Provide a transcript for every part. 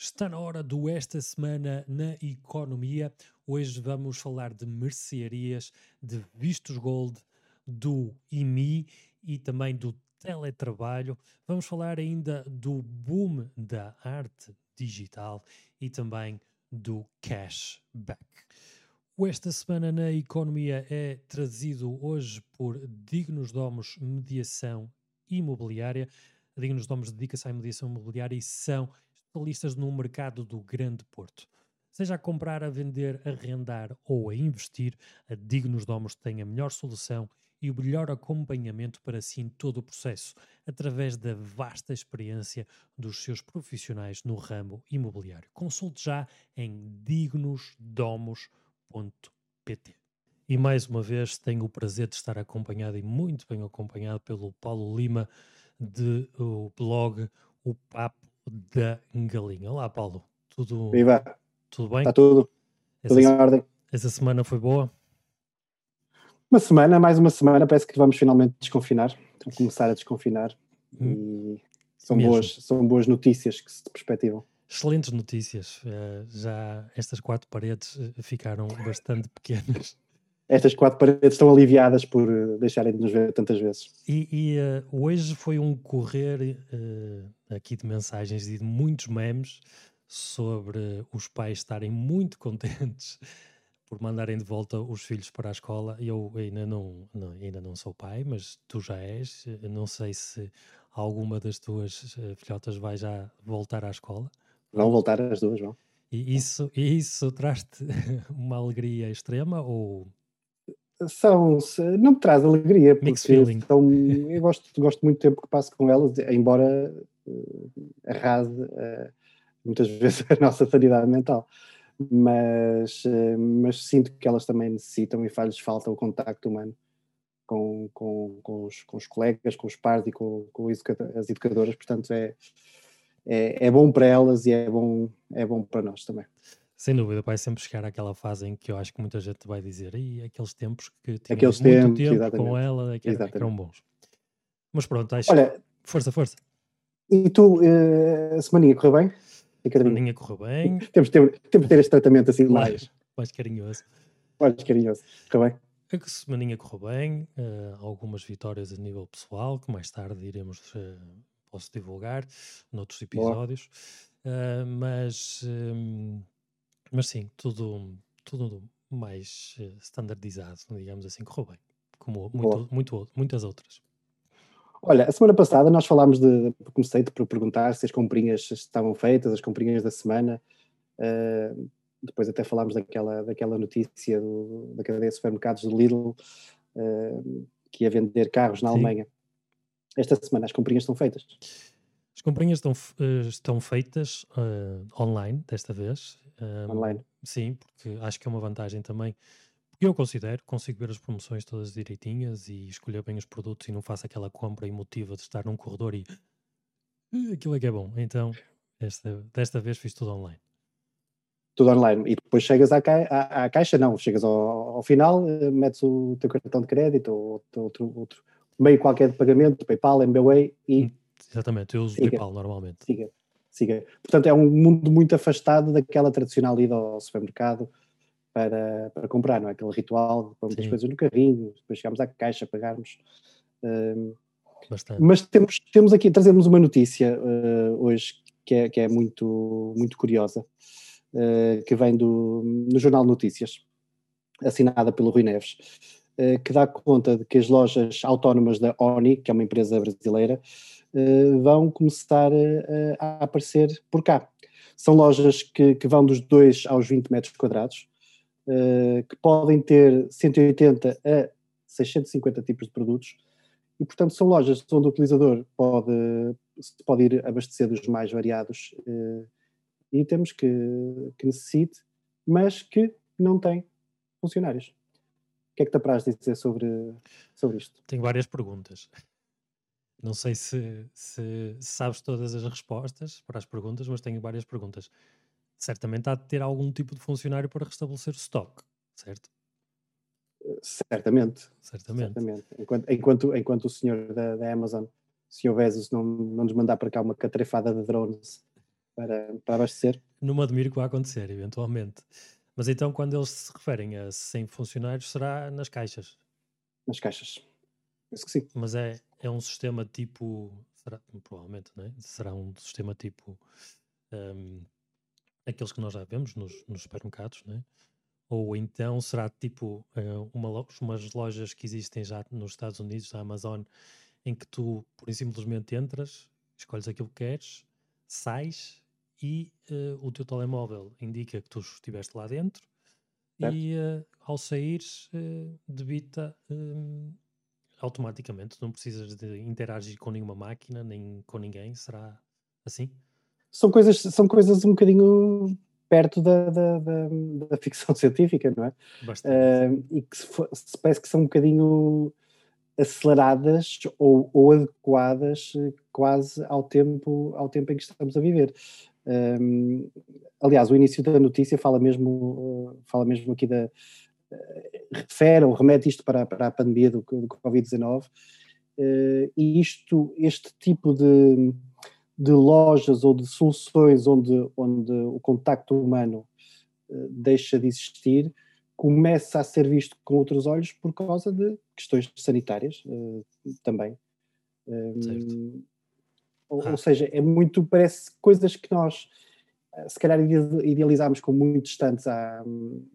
Está na hora do Esta Semana na Economia. Hoje vamos falar de mercearias, de vistos gold, do IMI e também do teletrabalho. Vamos falar ainda do boom da arte digital e também do cashback. O Esta Semana na Economia é trazido hoje por Dignos Domos Mediação Imobiliária. Dignos Domos dedica-se à mediação imobiliária e são especialistas no mercado do Grande Porto. Seja a comprar, a vender, a arrendar ou a investir, a Dignos Domos tem a melhor solução e o melhor acompanhamento para si em todo o processo, através da vasta experiência dos seus profissionais no ramo imobiliário. Consulte já em dignosdomos.pt. E mais uma vez tenho o prazer de estar acompanhado e muito bem acompanhado pelo Paulo Lima, de o blog O Papo da Galinha. Olá, Paulo. Tudo, Viva. tudo bem? Está tudo. Essa, Tudo em ordem. essa semana foi boa? Uma semana, mais uma semana, parece que vamos finalmente desconfinar. Vamos começar a desconfinar. Hum, E são mesmo. boas, são boas notícias que se perspectivam. Excelentes notícias. Eh, já estas quatro paredes eh, ficaram bastante pequenas. Estas quatro paredes estão aliviadas por eh, deixarem de nos ver tantas vezes. E, e, eh, hoje foi um correr eh, aqui de mensagens e de muitos memes sobre os pais estarem muito contentes por mandarem de volta os filhos para a escola. Eu ainda não, não- ainda não sou pai, mas tu já és. Eu Não sei se alguma das tuas eh, filhotas vai já voltar à escola. Vão voltar as duas, vão. E isso, isso traz-te uma alegria extrema ou São, não me traz alegria, porque são, eu gosto, gosto muito do tempo que passo com elas, embora arrase eh, muitas vezes a nossa sanidade mental. Mas, eh, mas sinto que elas também necessitam e faz-lhes falta o contacto humano com, com, com, os, com os colegas, com os pares e com, com as educadoras, portanto é, é, é bom para elas e é bom, é bom para nós também. Sem dúvida, vai sempre chegar àquela fase em que eu acho que muita gente vai dizer "Ih, aqueles tempos que Aqueles muito tempos, tempo com ela que, era- que eram bons. Mas pronto, acho Olha, força, força. E tu, eh, a semaninha correu bem? A Ricardinho? maninha correu bem, Temos de ter, temos de ter este tratamento assim mais, mais carinhoso. mais carinhoso. Correu bem? A semaninha correu bem, eh, algumas vitórias a nível pessoal, que mais tarde iremos, eh, posso divulgar noutros episódios, Eh, mas, mas sim, tudo, tudo mais standardizado, digamos assim, correu bem, como muito, muito, muitas outras. Olha, a semana passada nós falámos de. Comecei-te por perguntar se as comprinhas estavam feitas, as comprinhas da semana. eh, depois até falámos daquela, daquela notícia do- da cadeia de supermercados do Lidl eh, que ia vender carros na Sim. Alemanha. Esta semana as comprinhas estão feitas. As comprinhas estão, eh, estão feitas eh, online, desta vez. Um, Online. Sim, porque acho que é uma vantagem também. Eu considero, consigo ver as promoções todas direitinhas e escolher bem os produtos e não faço aquela compra emotiva de estar num corredor e "Eh, aquilo é que é bom. Então, esta, desta vez fiz tudo online. Tudo online. E depois chegas à, cai- à- à caixa, não. Chegas ao, ao final, eh, metes o teu cartão de crédito ou outro, outro meio qualquer de pagamento, PayPal, MBWay e Hum. Exatamente, eu uso o Siga. PayPal normalmente. siga, siga. Portanto, é um mundo muito afastado daquela tradicional ida ao supermercado para, para comprar, não é? Aquele ritual, pôr muitas Sim. coisas no carrinho, depois chegamos à caixa, pagarmos. Bastante. mas temos, temos aqui, trazemos uma notícia eh, hoje que é, que é muito, muito curiosa, eh, que vem do, no Jornal Notícias, assinada pelo Rui Neves, eh, que dá conta de que as lojas autónomas da ONI, que é uma empresa brasileira, vão começar eh, a aparecer por cá. São lojas que, que vão dos 2 aos 20 metros quadrados, eh, que podem ter 180 a 650 tipos de produtos, e portanto são lojas onde o utilizador pode, pode ir abastecer dos mais variados eh, itens que, que necessite, mas que não tem funcionários. O que é que te apraz dizer sobre, sobre isto? Tenho várias perguntas. Não sei se, se sabes todas as respostas para as perguntas, mas tenho várias perguntas. Certamente há de ter algum tipo de funcionário para restabelecer o stock, certo? Certamente, Certamente. certamente. Enquanto, enquanto, enquanto o senhor da, da Amazon, o senhor Bezos, não, não nos mandar para cá uma catrefada de drones para, para abastecer. Não me admiro que vai acontecer, eventualmente. Mas então, quando eles se referem a 100 funcionários, será nas caixas? Nas caixas. Isso que sim. Mas é, é um sistema tipo. Será, provavelmente, não é? Será um sistema tipo. Um, aqueles que nós já vemos nos, nos supermercados, não é? Ou então será tipo uh, uma, umas lojas que existem já nos Estados Unidos, da Amazon, em que tu, por simplesmente entras, escolhes aquilo que queres, sais e uh, o teu telemóvel indica que tu estiveste lá dentro certo. e uh, ao saíres uh, debita um, automaticamente, não precisas de interagir com nenhuma máquina nem com ninguém, será assim? São coisas, são coisas um bocadinho perto da, da, da, da ficção científica, não é? Uh, e que se, se, parece que são um bocadinho aceleradas ou, ou, adequadas quase ao tempo, ao tempo em que estamos a viver. Um, aliás, o início da notícia fala mesmo, fala mesmo aqui da. refere ou remete isto para, para a pandemia do, do Covid-19, uh, e isto, este tipo de, de lojas ou de soluções onde, onde o contacto humano uh, deixa de existir, começa a ser visto com outros olhos por causa de questões sanitárias uh, também. Um, ou, ah. ou, seja, é muito, parece coisas que nós eh, se calhar idealizámos como muito distantes há hum,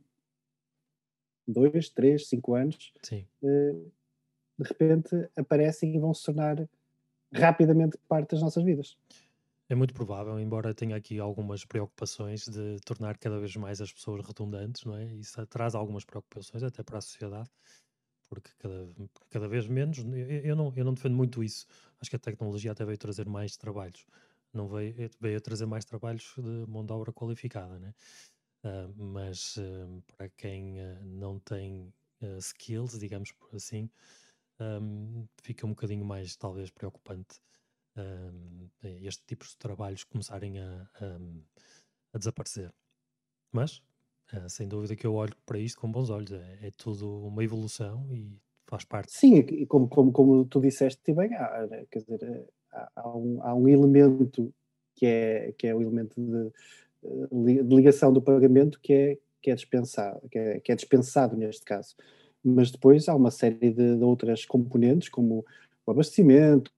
dois, três, cinco anos, Sim. De repente aparecem e vão se tornar rapidamente parte das nossas vidas. É muito provável, embora tenha aqui algumas preocupações de tornar cada vez mais as pessoas redundantes, não é? Isso traz algumas preocupações até para a sociedade, porque cada, cada vez menos, eu, não, eu não defendo muito isso. Acho que a tecnologia até veio trazer mais trabalhos, não veio, veio trazer mais trabalhos de mão de obra qualificada, né? Uh, mas uh, para quem uh, não tem skills, digamos assim, um, fica um bocadinho mais, talvez, preocupante este tipo de trabalhos começarem a, a, a desaparecer. Mas Uh, sem dúvida que eu olho para isto com bons olhos. É, é tudo uma evolução e faz parte. Sim, e como, como, como tu disseste bem, há, quer dizer, há, um, há um elemento que é, que é o elemento de, de ligação do pagamento que é, que é dispensado, que é, que é dispensado neste caso. Mas depois há uma série de, de outras componentes, como o abastecimento,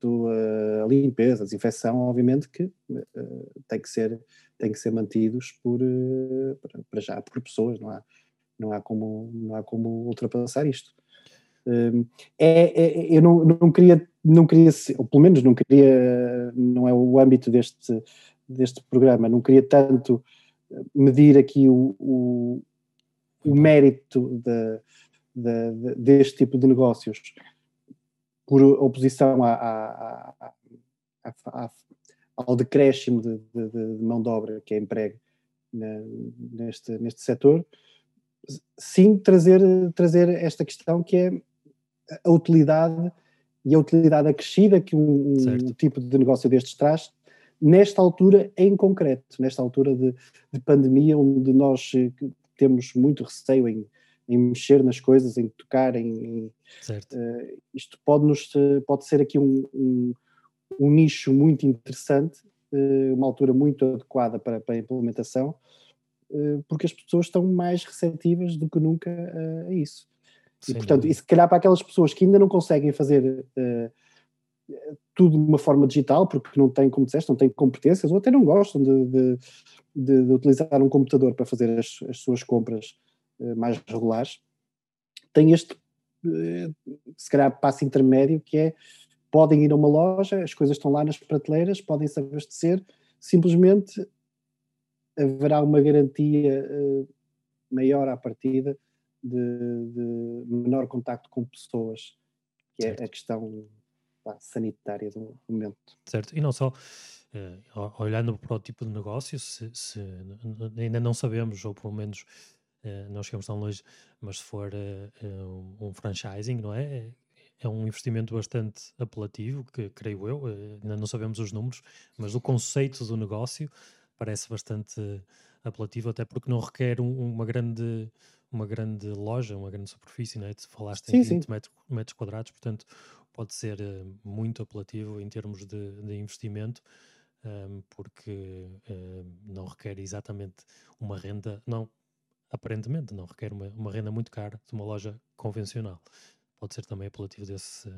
a limpeza, a desinfecção, obviamente que uh, tem que ser tem que ser mantidos por uh, para já por pessoas, não há não há como não há como ultrapassar isto. Uh, é, é, eu não, não queria não queria ou pelo menos não queria não é o âmbito deste deste programa não queria tanto medir aqui o, o, o mérito de, de, de, deste tipo de negócios por oposição à, à, à, ao decréscimo de, de, mão de obra que é emprego na, neste, neste setor, sim trazer, trazer esta questão que é a utilidade e a utilidade acrescida que um, um tipo de negócio destes traz nesta altura em concreto, nesta altura de, de pandemia onde nós eh, temos muito receio em em mexer nas coisas, em tocar, em, uh, isto pode, nos, pode ser aqui um, um, um nicho muito interessante, uh, uma altura muito adequada para, para a implementação, uh, porque as pessoas estão mais receptivas do que nunca a isso. E portanto, e se calhar para aquelas pessoas que ainda não conseguem fazer tudo de uma forma digital, porque não têm, como disseste, não têm competências, ou até não gostam de, de, de, de utilizar um computador para fazer as, as suas compras eh, mais regulares, tem este, eh, se calhar, passo intermédio que é podem ir a uma loja, as coisas estão lá nas prateleiras, podem se abastecer, simplesmente haverá uma garantia uh, maior à partida de, de, menor contacto com pessoas, que é a questão pá, sanitária do momento. Certo, e não só. Uh, olhando para o tipo de negócio, se, se, ainda não sabemos, ou pelo menos uh, não chegamos tão longe, mas se for uh, um franchising, não é? é? É um investimento bastante apelativo, que creio eu, ainda não sabemos os números, mas o conceito do negócio parece bastante apelativo, até porque não requer um, uma grande uma grande loja, uma grande superfície, não é? Tu falaste sim, em 20 metros, metros, quadrados, portanto pode ser muito apelativo em termos de, de investimento um, porque um, não requer exatamente uma renda, não, aparentemente não requer uma, uma, renda muito cara de uma loja convencional. Pode ser também apelativo desse,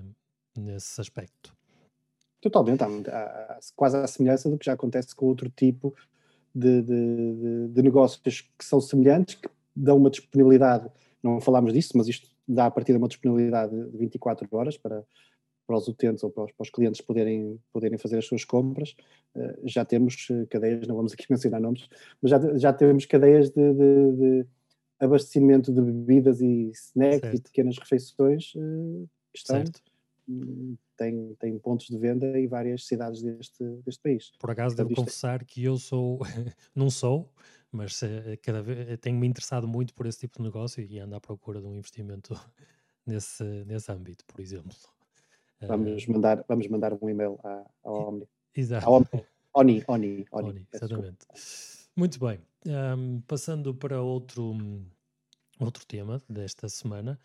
nesse aspecto. Totalmente, há, há, quase a semelhança do que já acontece com outro tipo de, de, de, negócios que são semelhantes, que dão uma disponibilidade, não falámos disso, mas isto dá a partir de uma disponibilidade de 24 horas para, para os utentes ou para os, para os, clientes poderem, poderem fazer as suas compras. Uh, já temos eh, cadeias, não vamos aqui mencionar nomes, mas já, já temos cadeias de, de, de abastecimento de bebidas e snacks certo. e pequenas refeições uh, que estão, um, têm, têm pontos de venda em várias cidades deste, deste país. Por acaso devo é confessar que eu sou, não sou, mas cada vez tenho-me interessado muito por esse tipo de negócio e ando à procura de um investimento nesse, nesse âmbito, por exemplo. Vamos mandar, vamos mandar um e-mail à, ao Omni. Exato. Omni, Oni, Oni, Oni. Oni exatamente. Muito bem. Um, passando para outro, outro tema desta semana,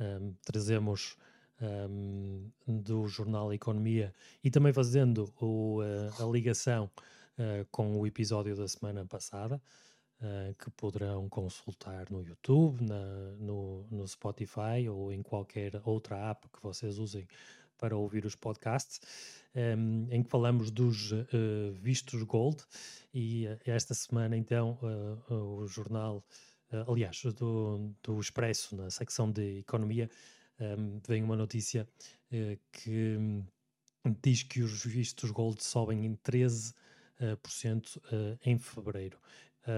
um, trazemos um, do jornal Economia e também fazendo o, uh, a ligação uh, com o episódio da semana passada. Uh, que poderão consultar no YouTube, na, no, no Spotify ou em qualquer outra app que vocês usem para ouvir os podcasts, um, ehm, em que falamos dos uh, vistos Gold. E uh, esta semana, então, uh, o jornal, aliás, do, do Expresso, na secção de Economia, um, ehm, vem uma notícia que um, diz que os vistos Gold sobem em 13% em fevereiro.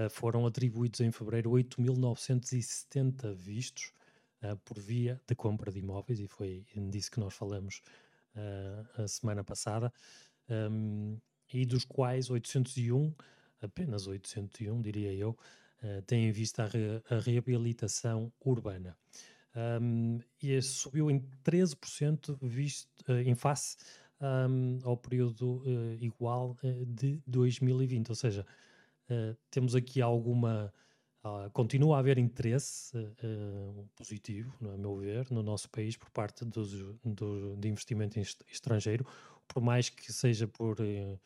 foram atribuídos em fevereiro 8.970 vistos uh, por via de compra de imóveis, e foi disso que nós falamos uh, a semana passada, um, e dos quais 801, apenas 801, diria eu, uh, têm em vista a, re, a reabilitação urbana. Um, e subiu em 13% visto, em face um, ao período igual de 2020, ou seja, temos aqui alguma Uh, continua a haver interesse uh, positivo, no meu ver, no nosso país por parte dos, do, de investimento estrangeiro, por mais que seja por, uh,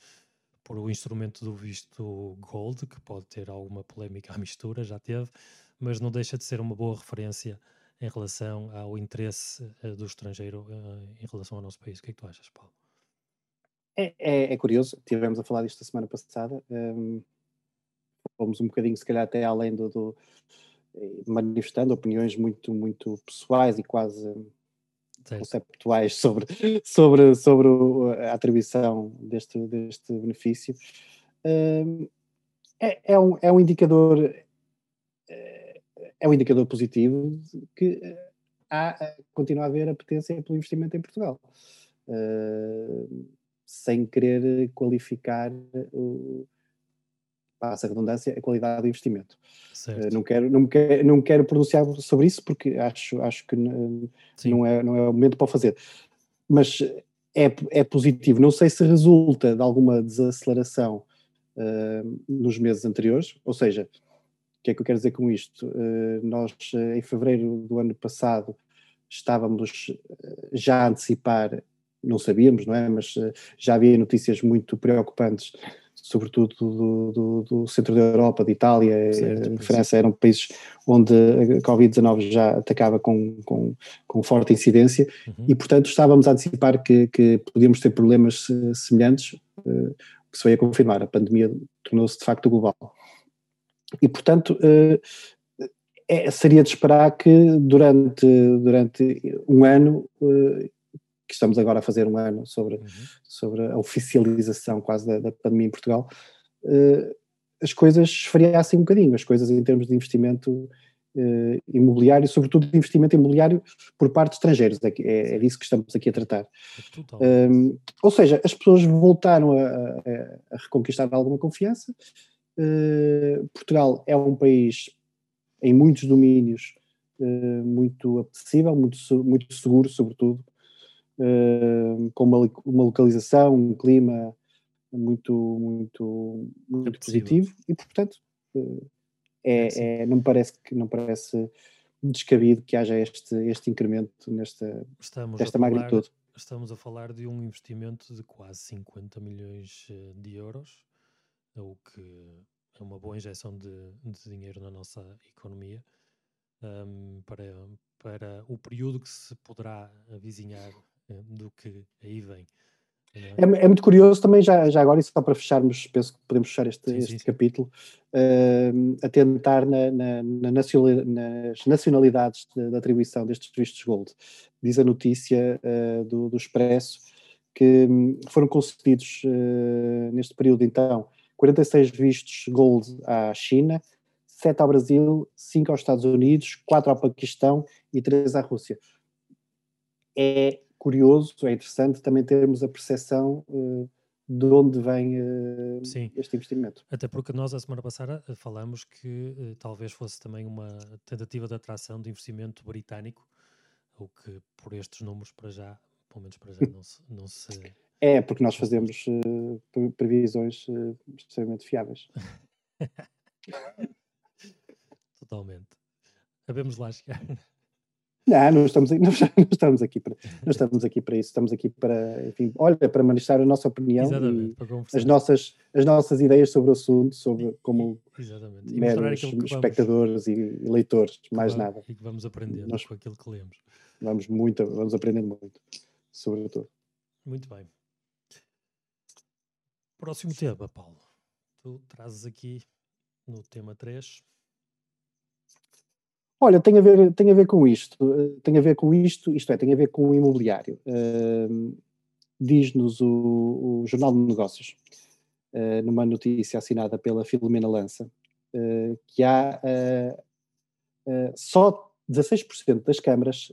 por o instrumento do visto Gold, que pode ter alguma polémica à mistura, já teve, mas não deixa de ser uma boa referência em relação ao interesse do estrangeiro em relação ao nosso país. O que é que tu achas, Paulo? É, é, é curioso, tivemos a falar disto a semana passada. Um fomos um bocadinho, se calhar, até além do, do eh, manifestando opiniões muito, muito pessoais e quase certo. conceptuais sobre, sobre, sobre a atribuição deste, deste benefício. É, é, um, é um indicador eh, é um indicador positivo que eh, há, continua a haver a potência pelo investimento em Portugal. sem querer qualificar o, passa a redundância, a qualidade do investimento. Uh, não, quero, não, quero, não quero pronunciar sobre isso porque acho, acho que não é, não é o momento para fazer. Mas é, é positivo. Não sei se resulta de alguma desaceleração uh, nos meses anteriores, ou seja, o que é que eu quero dizer com isto? Uh, nós, em fevereiro do ano passado, estávamos já a antecipar, não sabíamos, não é? Mas já havia notícias muito preocupantes sobretudo do, do, do, centro da Europa, de Itália, certo, França, eram países onde a Covid-19 já atacava com, com, com forte incidência uhum. e, portanto, estávamos a antecipar que, que podíamos ter problemas eh, semelhantes, uh, que se veio a confirmar, a pandemia tornou-se de facto global. E, portanto, uh, é, seria de esperar que durante, durante um ano uh, que estamos agora a fazer um ano sobre, uhum. sobre a oficialização quase da, da pandemia em Portugal, uh, as coisas esfriassem um bocadinho, as coisas em termos de investimento uh, imobiliário, sobretudo de investimento imobiliário por parte de estrangeiros, é, é, é disso que estamos aqui a tratar. Um, ehm, ou seja, as pessoas voltaram a, a, a reconquistar alguma confiança, uh, Portugal é um país em muitos domínios muito apetecível, muito, muito seguro, sobretudo, com uma, uma localização, um clima muito, muito, muito é positivo. E, portanto, uh, é, é, não me parece que não parece descabido que haja este, este incremento nesta, estamos desta magnitude. estamos a falar de um investimento de quase 50 milhões eh, de euros, o que é uma boa injeção de, de dinheiro na nossa economia. Um, para, para o período que se poderá avizinhar eh, do que aí vem. É? é? muito curioso também, já, já agora, e só para fecharmos, penso que podemos fechar este, sim, este sim, capítulo, uh, atentar na, na, na nas nacionalidades de, de, atribuição destes vistos Gold. Diz a notícia uh, do, do Expresso que um, foram concedidos uh, neste período, então, 46 vistos Gold à China, 7 ao Brasil, 5 aos Estados Unidos, 4 ao Paquistão e 3 à Rússia. É curioso, é interessante também termos a percepção uh, de onde vem uh, este investimento. Até porque nós, a semana passada, eh, falamos que uh, talvez fosse também uma tentativa de atração de investimento britânico, o que por estes números, para já, pelo menos para já, não se. Não se é, porque nós fazemos previsões extremamente fiáveis. Totalmente. Sabemos lá chegar. Não, não estamos, não, estamos aqui para, não estamos aqui para isso, estamos aqui para, enfim, olha, para manifestar a nossa opinião e as nossas, as nossas ideias sobre o assunto, sobre como Exatamente. E meros espectadores vamos, e leitores, mais vamos, nada. E que vamos aprendendo Nós, com aquilo que lemos. Vamos muito, vamos aprendendo muito, sobretudo. Muito bem. Próximo tema, Paulo. Tu trazes aqui no tema 3 Olha, tem a ver, tem a ver com isto, eh, tem a ver com isto, isto é, tem a ver com o imobiliário. Uh, Diz-nos o, o, Jornal de Negócios, uh, numa notícia assinada pela Filomena Lança, uh, que há só 16% das câmaras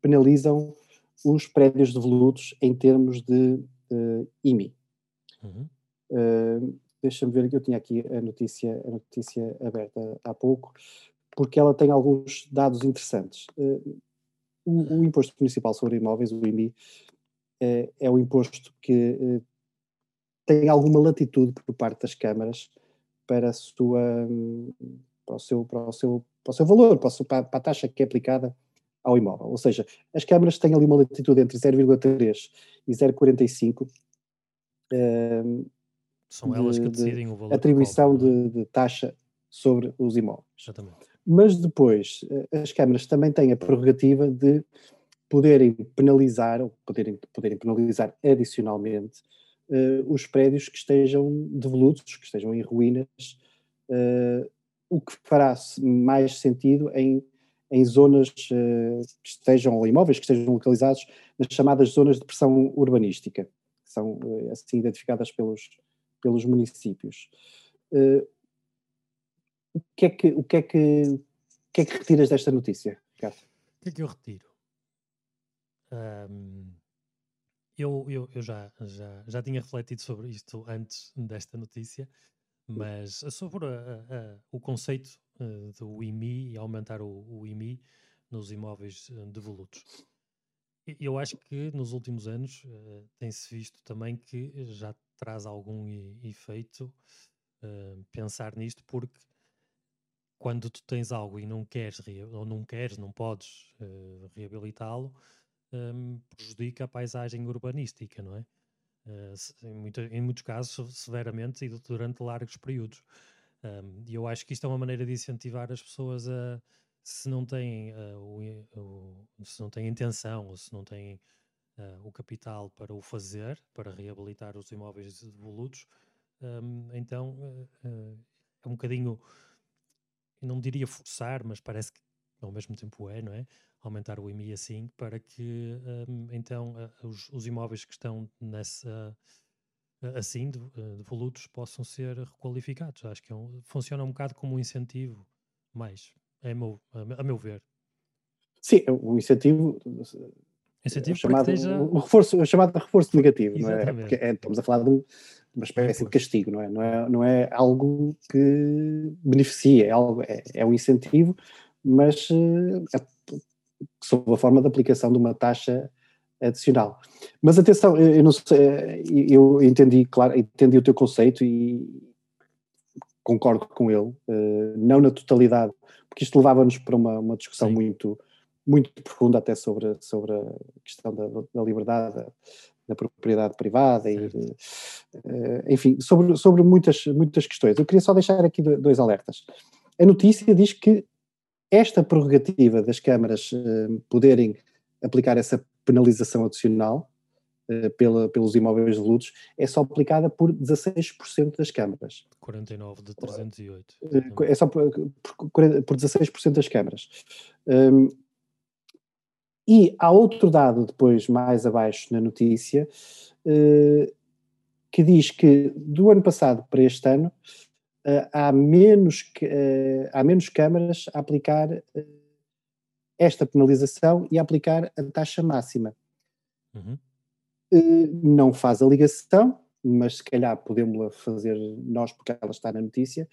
penalizam os prédios devolutos em termos de IMI. Uhum. Deixa-me ver que eu tinha aqui a notícia, a notícia aberta há pouco porque ela tem alguns dados interessantes. Eh, o, o Imposto Municipal sobre Imóveis, o IMI, é, é o imposto que eh, tem alguma latitude por parte das câmaras para, sua, para, o, seu, para, o, seu, para o seu valor, para a, sua, para a taxa que é aplicada ao imóvel. Ou seja, as câmaras têm ali uma latitude entre 0,3 e 0,45. São elas que decidem o valor. Atribuição de, de, taxa sobre os imóveis. Exatamente. Mas depois, eh, as câmaras também têm a prerrogativa de poderem penalizar, ou poderem, poderem penalizar adicionalmente, uh, os prédios que estejam devolutos, que estejam em ruínas, uh, o que fará mais sentido em, em zonas uh, que estejam, ou imóveis que estejam localizados nas chamadas zonas de pressão urbanística, que são assim identificadas pelos, pelos municípios o que é que, o que, é que, o que, é que retiras desta notícia, Ricardo? O que é que eu retiro? Um, eu eu, eu já, já, já tinha refletido sobre isto antes desta notícia, mas sobre a, a, o conceito uh, do IMI e aumentar o, o IMI nos imóveis uh, devolutos. Eu acho que nos últimos anos uh, tem-se visto também que já traz algum efeito uh, pensar nisto, porque quando tu tens algo e não queres, ou não queres, não podes uh, reabilitá-lo, um, prejudica a paisagem urbanística, não é? Uh, em, muito, em, muitos casos, severamente e durante largos períodos. Um, e eu acho que isto é uma maneira de incentivar as pessoas a, se não têm, uh, o, o, se não têm intenção ou se não têm o capital para o fazer, para reabilitar os imóveis devolutos, um, então é um bocadinho não diria forçar, mas parece que ao mesmo tempo é, não é? Aumentar o IMI assim para que um, então os, os, imóveis que estão nessa assim de, de volutos possam ser requalificados. Acho que é um, funciona um bocado como um incentivo mais, é a meu, a meu ver. Sim, o incentivo Incentivo o chamado, esteja... o reforço, o chamado reforço negativo, não é? Porque é, estamos a falar de um, uma espécie de castigo, não é? Não é, não é algo que beneficia, é, algo, é, é um incentivo, mas é, sob a forma de aplicação de uma taxa adicional. Mas atenção, eu não sei, eu entendi, claro, entendi o teu conceito e concordo com ele, não na totalidade, porque isto levava-nos para uma, uma discussão Sim. muito muito profunda até sobre, sobre a questão da, da liberdade, da, da, propriedade privada, e, uh, enfim, sobre, sobre muitas, muitas questões. Eu queria só deixar aqui dois alertas. A notícia diz que esta prerrogativa das câmaras uh, poderem aplicar essa penalização adicional uh, pela, pelos imóveis devolutos é só aplicada por 16% das câmaras. 49 de 308. É só por, por, por 16% das câmaras. Um, e há outro dado depois mais abaixo na notícia uh, que diz que do ano passado para este ano uh, há, menos, uh, há menos câmaras a aplicar esta penalização e a aplicar a taxa máxima. Uhum. não faz a ligação, mas se calhar podemos fazer nós, porque ela está na notícia,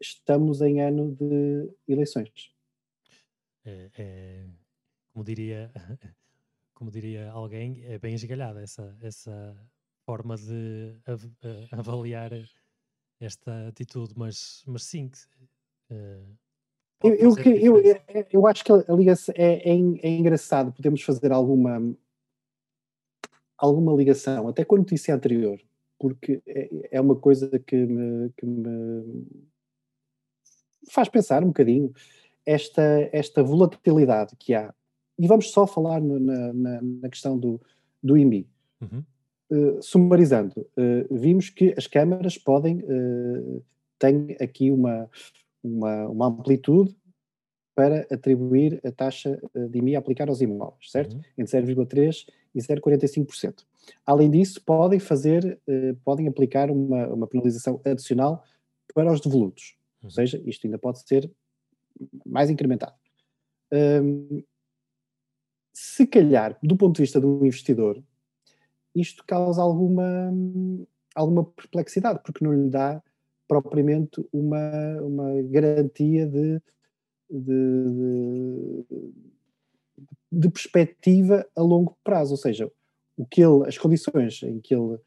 estamos em ano de eleições. É, é como diria, como diria alguém, é bem esgalhada essa, essa forma de av avaliar esta atitude, mas, mas sim. Uh, eu, eu, eu, eu, acho que a ligação é, é, é, engraçado, podemos fazer alguma, alguma ligação, até com a notícia anterior, porque é, é uma coisa que me, que me faz pensar um bocadinho esta, esta volatilidade que há e vamos só falar no, na, na, na, questão do, do IMI. Uhum. Uh, sumarizando, uh, vimos que as câmaras podem, uh, têm aqui uma, uma, uma, amplitude para atribuir a taxa de IMI a aplicar aos imóveis, certo? Uhum. Entre 0,3% e 0,45%. Além disso, podem fazer, podem aplicar uma, uma penalização adicional para os devolutos. Uhum. Ou seja, isto ainda pode ser mais incrementado. Um, se calhar, do ponto de vista do investidor, isto causa alguma, alguma perplexidade, porque não lhe dá propriamente uma, uma garantia de, de, de, de perspectiva a longo prazo. Ou seja, o que ele, as condições em que ele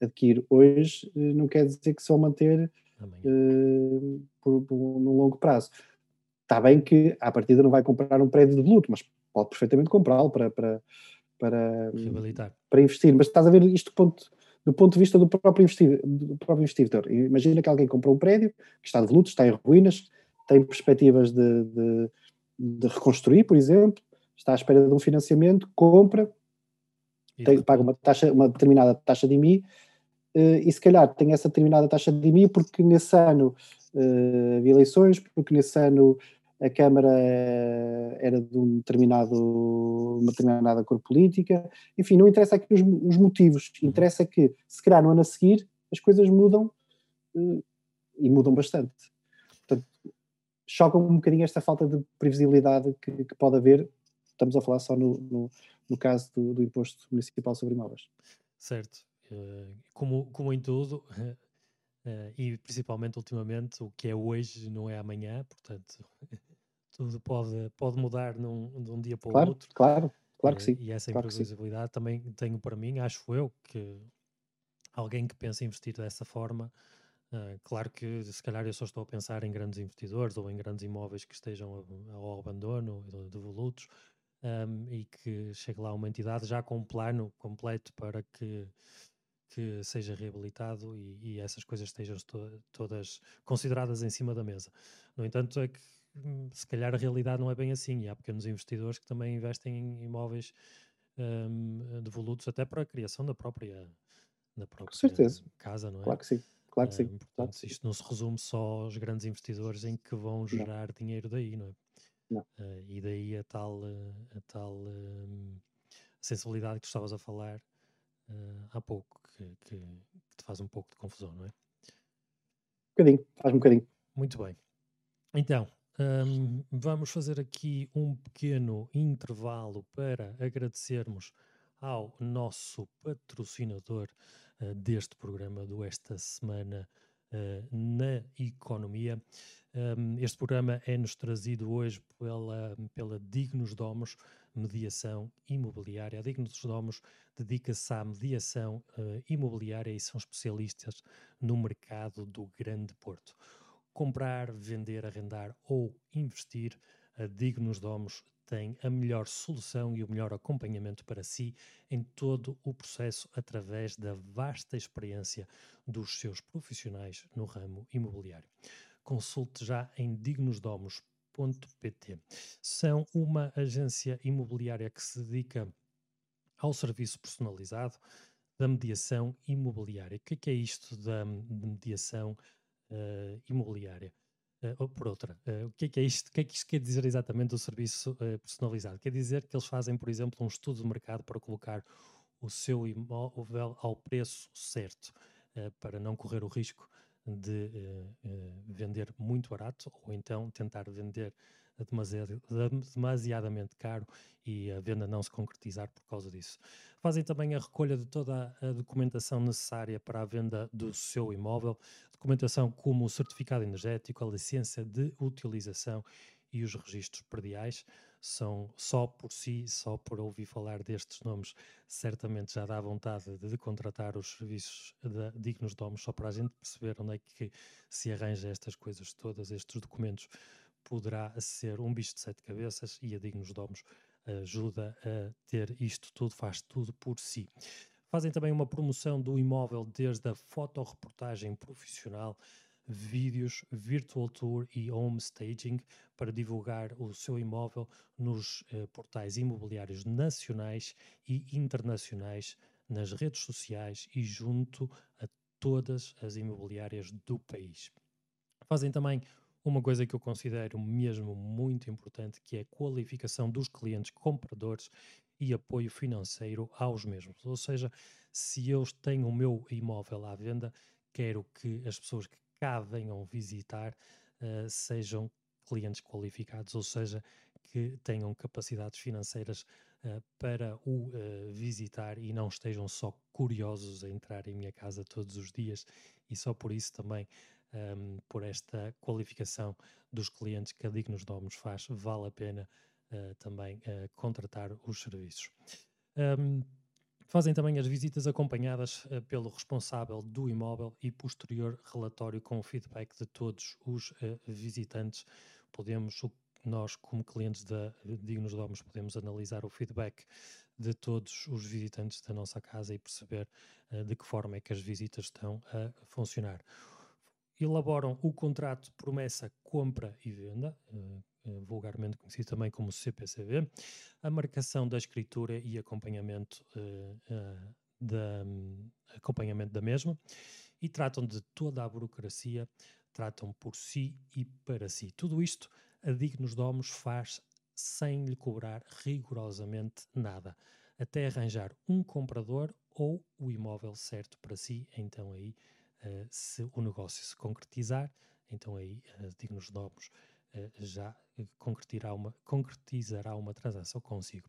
adquire hoje eh, não quer dizer que se vão manter uh, por, por, no longo prazo. Está bem que à partida não vai comprar um prédio de luto, mas pode perfeitamente comprá-lo para, para, para, para investir. Mas estás a ver isto do ponto, do ponto de vista do próprio, investidor, do próprio investidor. Imagina que alguém comprou um prédio que está de luto, está em ruínas, tem perspectivas de, de, de reconstruir, por exemplo, está à espera de um financiamento, compra, tem, paga uma, taxa, uma determinada taxa de IMI, uh, e se calhar tem essa determinada taxa de IMI porque nesse ano uh, havia eleições, porque nesse ano a Câmara era de um determinado, uma determinada cor política, enfim, não interessa aqui os, os motivos, interessa que, se calhar no ano a seguir, as coisas mudam eh, e mudam bastante. Portanto, choca um bocadinho esta falta de previsibilidade que, que pode haver, estamos a falar só no, no, no caso do, do, Imposto Municipal sobre Imóveis. Certo. Uh, como, como em tudo, e principalmente ultimamente o que é hoje não é amanhã, portanto tudo pode, pode mudar num, de um dia para o claro, outro. Claro, claro que uh, sim. E essa claro imprevisibilidade também tenho para mim, acho eu, que alguém que pensa investir dessa forma, uh, claro que se calhar eu só estou a pensar em grandes investidores ou em grandes imóveis que estejam ao abandono, devolutos, um, ehm, e que chegue lá uma entidade já com um plano completo para que que seja reabilitado e, e essas coisas estejam to todas consideradas em cima da mesa. No entanto, é que se calhar a realidade não é bem assim. E há pequenos investidores que também investem em imóveis um, devolutos até para a criação da própria, da própria casa, não é? Claro que sim. Claro que sim. Um, portanto, claro que sim. isto não se resume só aos grandes investidores em que vão gerar não. dinheiro daí, não é? Não. Uh, e daí a tal, a tal um, sensibilidade que tu estavas a falar uh, há pouco que, que, que, te faz um pouco de confusão, não é? Um bocadinho, faz um bocadinho. Muito bem. Então, um, vamos fazer aqui um pequeno intervalo para agradecermos ao nosso patrocinador uh, deste programa do Esta Semana uh, na Economia. Um, este programa é-nos trazido hoje pela, pela Dignos Domos, mediação imobiliária. A Dignos Domos dedica-se à mediação uh, imobiliária e são especialistas no mercado do Grande Porto. Comprar, vender, arrendar ou investir, a Dignos Domos tem a melhor solução e o melhor acompanhamento para si em todo o processo através da vasta experiência dos seus profissionais no ramo imobiliário. Consulte já em dignosdomos.pt. São uma agência imobiliária que se dedica ao serviço personalizado da mediação imobiliária. O que é, que é isto da mediação uh, imobiliária? Uh, ou por outra, uh, o que é, que é isto? O que é que isto quer dizer exatamente o serviço personalizado? Quer dizer que eles fazem, por exemplo, um estudo de mercado para colocar o seu imóvel ao preço certo, para não correr o risco de vender muito barato ou então tentar vender demasiadamente caro e a venda não se concretizar por causa disso. Fazem também a recolha de toda a documentação necessária para a venda do seu imóvel, documentação como o certificado energético, a licença de utilização e os registros perdiais são só por si, só por ouvir falar destes nomes, certamente já dá vontade de contratar os serviços de dignos domos, só para a gente perceber onde é que se arranja estas coisas todas, estes documentos poderá ser um bicho de sete cabeças e a Dignos Domos ajuda a ter isto tudo, faz tudo por si. Fazem também uma promoção do imóvel desde a fotoreportagem profissional, vídeos, virtual tour e home staging para divulgar o seu imóvel nos eh, portais imobiliários nacionais e internacionais, nas redes sociais e junto a todas as imobiliárias do país. Fazem também uma coisa que eu considero mesmo muito importante, que é a qualificação dos clientes compradores e apoio financeiro aos mesmos. Ou seja, se eu tenho o meu imóvel à venda, quero que as pessoas que cá venham visitar uh, sejam clientes qualificados, ou seja, que tenham capacidades financeiras uh, para o uh, visitar e não estejam só curiosos a entrar em minha casa todos os dias e só por isso também um, por esta qualificação dos clientes que a Dignos Domos faz, vale a pena uh, também uh, contratar os serviços. Um, fazem também as visitas acompanhadas uh, pelo responsável do imóvel e posterior relatório com o feedback de todos os visitantes. Podemos, nós como clientes da Dignos Domos, podemos analisar o feedback de todos os visitantes da nossa casa e perceber de que forma é que as visitas estão a funcionar elaboram o contrato promessa, compra e venda, uh, vulgarmente conhecido também como CPCV, a marcação da escritura e acompanhamento, uh, da, um, acompanhamento da mesma, e tratam de toda a burocracia, tratam por si e para si. Tudo isto a Dignos Domos faz sem lhe cobrar rigorosamente nada, até arranjar um comprador ou o imóvel certo para si, então aí Uh, se o negócio se concretizar, então aí uh, Dignos Domos uh, já concretizará uma, concretizará uma transação consigo.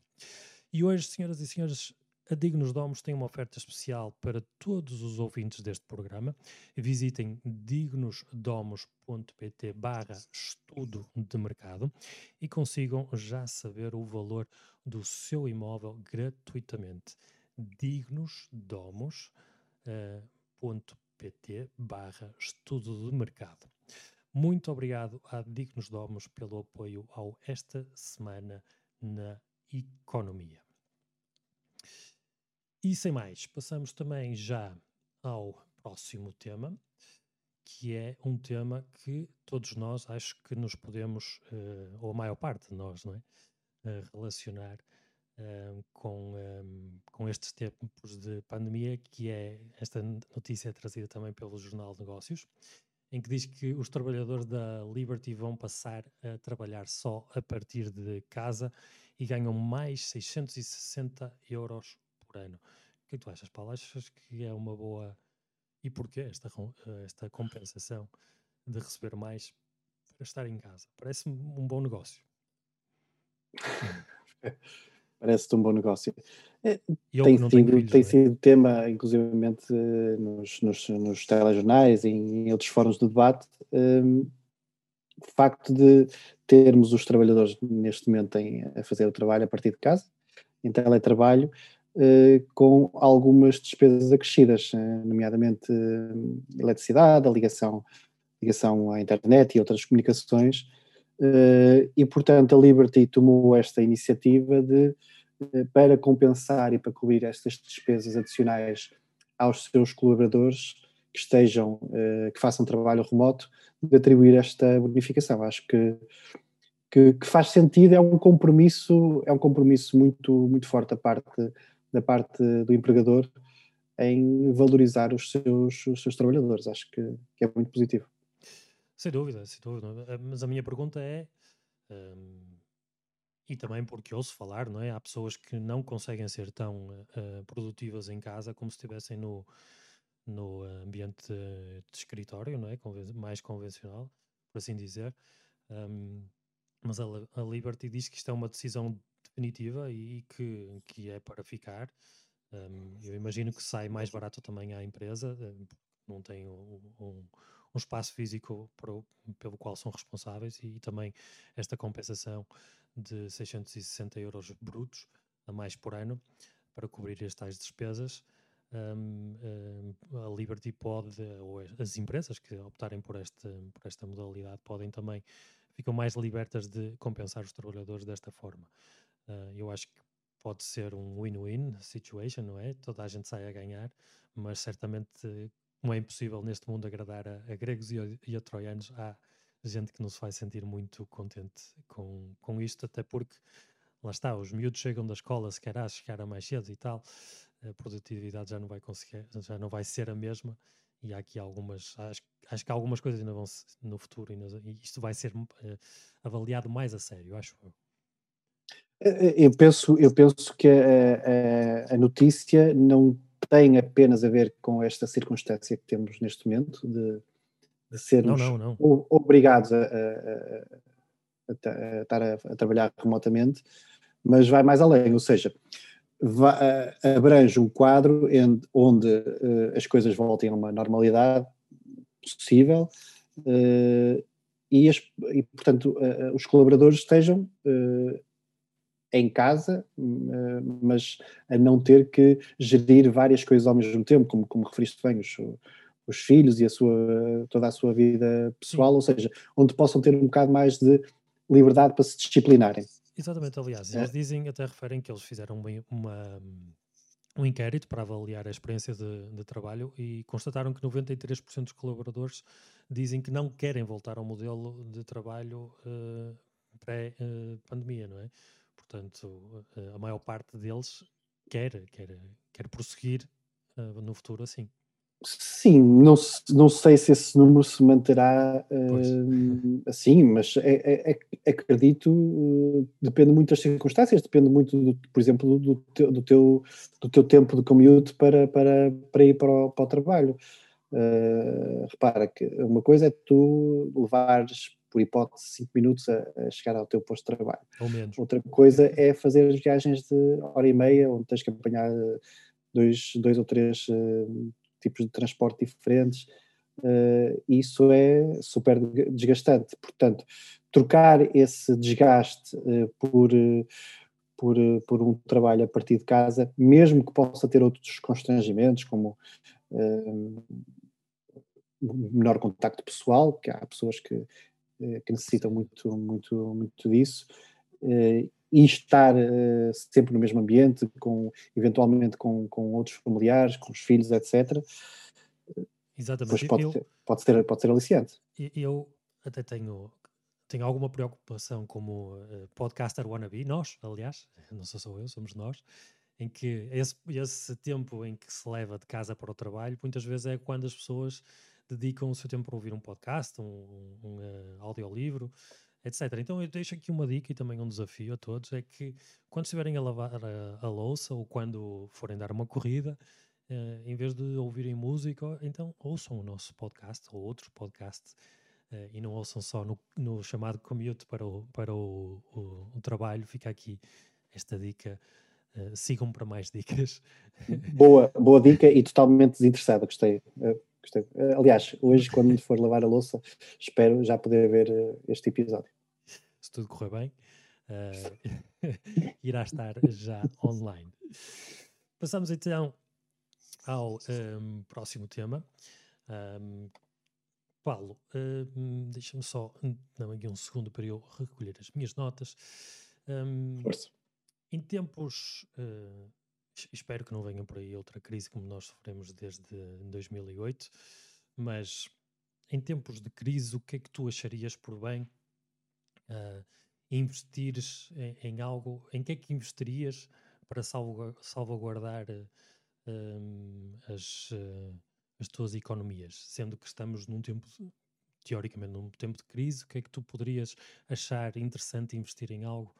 E hoje, senhoras e senhores, a Dignos Domos tem uma oferta especial para todos os ouvintes deste programa. Visitem dignosdomos.pt barra estudo de mercado e consigam já saber o valor do seu imóvel gratuitamente. dignosdomos.pt pt barra estudo de mercado. Muito obrigado à Dignos Domos pelo apoio ao Esta Semana na Economia. E sem mais, passamos também já ao próximo tema, que é um tema que todos nós acho que nos podemos, uh, ou a maior parte de nós, não é? Uh, relacionar com, um, com estes tempos de pandemia, que é esta notícia é trazida também pelo Jornal Negócios, em que diz que os trabalhadores da Liberty vão passar a trabalhar só a partir de casa e ganham mais 660 euros por ano. O é que tu achas, Paulo? Achas que é uma boa. E porquê esta, esta compensação de receber mais para estar em casa? Parece-me um bom negócio. Parece-te um bom negócio. É, tem, sido, filhos, tem é? sido tema, inclusive nos, nos, nos telejornais e em outros fóruns de debate, um, o facto de termos os trabalhadores neste momento em, a fazer o trabalho a partir de casa, em teletrabalho, uh, com algumas despesas acrescidas, uh, nomeadamente uh, eletricidade, a ligação, ligação à internet e outras comunicações, e, portanto, a Liberty tomou esta iniciativa de, uh, para compensar e para cobrir estas despesas adicionais aos seus colaboradores que estejam, uh, que façam trabalho remoto, de atribuir esta bonificação. Acho que, que, que, faz sentido, é um compromisso, é um compromisso muito, muito forte da parte, da parte do empregador em valorizar os seus, os seus trabalhadores. Acho que, que é muito positivo. Sem dúvida, sem dúvida. Eh, mas a minha pergunta é, um, e também porque ouço falar, não é? Há pessoas que não conseguem ser tão uh, produtivas em casa como se estivessem no, no ambiente de escritório, não é? Conven mais convencional, por assim dizer. Um, mas a, a, Liberty diz que isto é uma decisão definitiva e que, que é para ficar. Um, eu imagino que sai mais barato também à empresa, não tem um, um espaço físico o, pelo qual são responsáveis e, e, também esta compensação de 660 euros brutos a mais por ano para cobrir estas despesas. Um, um, a Liberty pode, ou as empresas que optarem por, este, por esta modalidade, podem também, ficam mais libertas de compensar os trabalhadores desta forma. Uh, eu acho que pode ser um win-win situation, não é? Toda a gente sai a ganhar, mas certamente como é impossível neste mundo agradar a, a gregos e a, e a, troianos, há gente que não se vai sentir muito contente com, com isto, até porque lá está, os miúdos chegam da escola, se calhar chegar a mais cedo e tal, a produtividade já não vai conseguir, já não vai ser a mesma. E há aqui algumas, acho, acho que algumas coisas ainda vão no futuro e, isto vai ser uh, avaliado mais a sério, acho eu. Eu penso, eu penso que a, a, a notícia não tem apenas a ver com esta circunstância que temos neste momento, de, de sermos não, não, não. obrigados a, a, a, a estar a, trabalhar remotamente, mas vai mais além, ou seja, vai, abrange um quadro em, onde uh, as coisas voltem a uma normalidade possível uh, e, as, e, portanto, uh, os colaboradores estejam em casa, eh, mas a não ter que gerir várias coisas ao mesmo tempo, como, como referiste bem, os, os filhos e a sua, toda a sua vida pessoal, ou seja, onde possam ter um bocado mais de liberdade para se disciplinarem. Exatamente, aliás, eles dizem, até referem que eles fizeram uma, uma, um inquérito para avaliar a experiência de, de trabalho e constataram que 93% dos colaboradores dizem que não querem voltar ao modelo de trabalho uh, pré-pandemia, uh, não é? Portanto, a maior parte deles quer, quer, quer prosseguir uh, no futuro assim. Sim, não, não sei se esse número se manterá uh, assim, mas é, é, é, acredito, uh, depende muito das circunstâncias, depende muito, do, por exemplo, do, teu, do, teu, do teu tempo de commute para, para, para ir para o, para o trabalho. Repara que uma coisa é tu levares por hipótese, 5 minutos a, a, chegar ao teu posto de trabalho. Ou menos. Outra coisa é fazer as viagens de hora e meia, onde tens que apanhar eh, dois, dois ou três uh, tipos de transporte diferentes. Uh, isso é super desgastante. Portanto, trocar esse desgaste uh, por, por, por um trabalho a partir de casa, mesmo que possa ter outros constrangimentos, como menor contacto pessoal, que há pessoas que que necessitam muito, muito, muito disso, eh, e estar eh, sempre no mesmo ambiente, com, eventualmente com, com outros familiares, com os filhos, etc. Exatamente. Pode, eu, pode, ser, pode ser aliciante. Eu até tenho, tenho alguma preocupação como podcaster wannabe, nós, aliás, não sou só eu, somos nós, em que esse, esse tempo em que se leva de casa para o trabalho, muitas vezes é quando as pessoas dedicam o seu tempo para ouvir um podcast, um, um, um uh, audiolivro, etc. Então eu deixo aqui uma dica e também um desafio a todos, é que quando estiverem a lavar a, a louça ou quando forem dar uma corrida, uh, em vez de ouvirem música, então ouçam o nosso podcast ou outros podcasts uh, e não ouçam só no, no, chamado commute para o, para o, o, o trabalho. Fica aqui esta dica. Uh, sigam para mais dicas. Boa, boa dica e totalmente desinteressada, gostei. Uh, Gostei. Eh, aliás, hoje, quando for lavar a louça, espero já poder ver eh, este episódio. Se tudo correr bem, uh, irá estar já online. Passamos então ao um, ehm, próximo tema. Um, ehm, Paulo, uh, deixa-me só, não, aqui um segundo para eu recolher as minhas notas. Um, Força. Em tempos, uh, espero que não venha por aí outra crise como nós sofremos desde 2008, mas em tempos de crise, o que é que tu acharias por bem uh, investires em, em, algo? Em que é que investerias para salvaguardar uh, as, uh, as tuas economias? Sendo que estamos num tempo, teoricamente, num tempo de crise, o que é que tu poderias achar interessante investir em algo?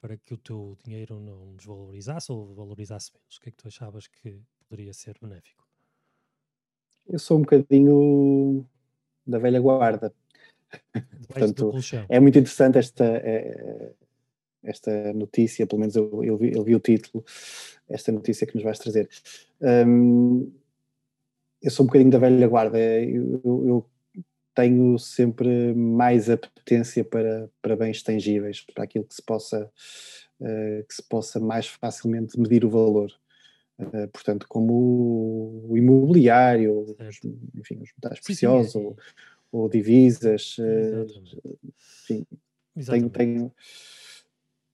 Para que o teu dinheiro não desvalorizasse ou valorizasse menos? O que é que tu achavas que poderia ser benéfico? Eu sou um bocadinho da velha guarda. Portanto, é muito interessante esta, é, esta notícia, pelo menos eu, eu, vi, eu, vi, o título, esta notícia que nos vais trazer. Um, eu sou um bocadinho da velha guarda. Eu, eu, tenho sempre mais apetência para, para bens tangíveis, para aquilo que se possa uh, que se possa mais facilmente medir o valor. Uh, portanto, como o imobiliário, enfim, os metais preciosos sim, sim. Ou, ou, divisas, uh, enfim, tenho, tenho,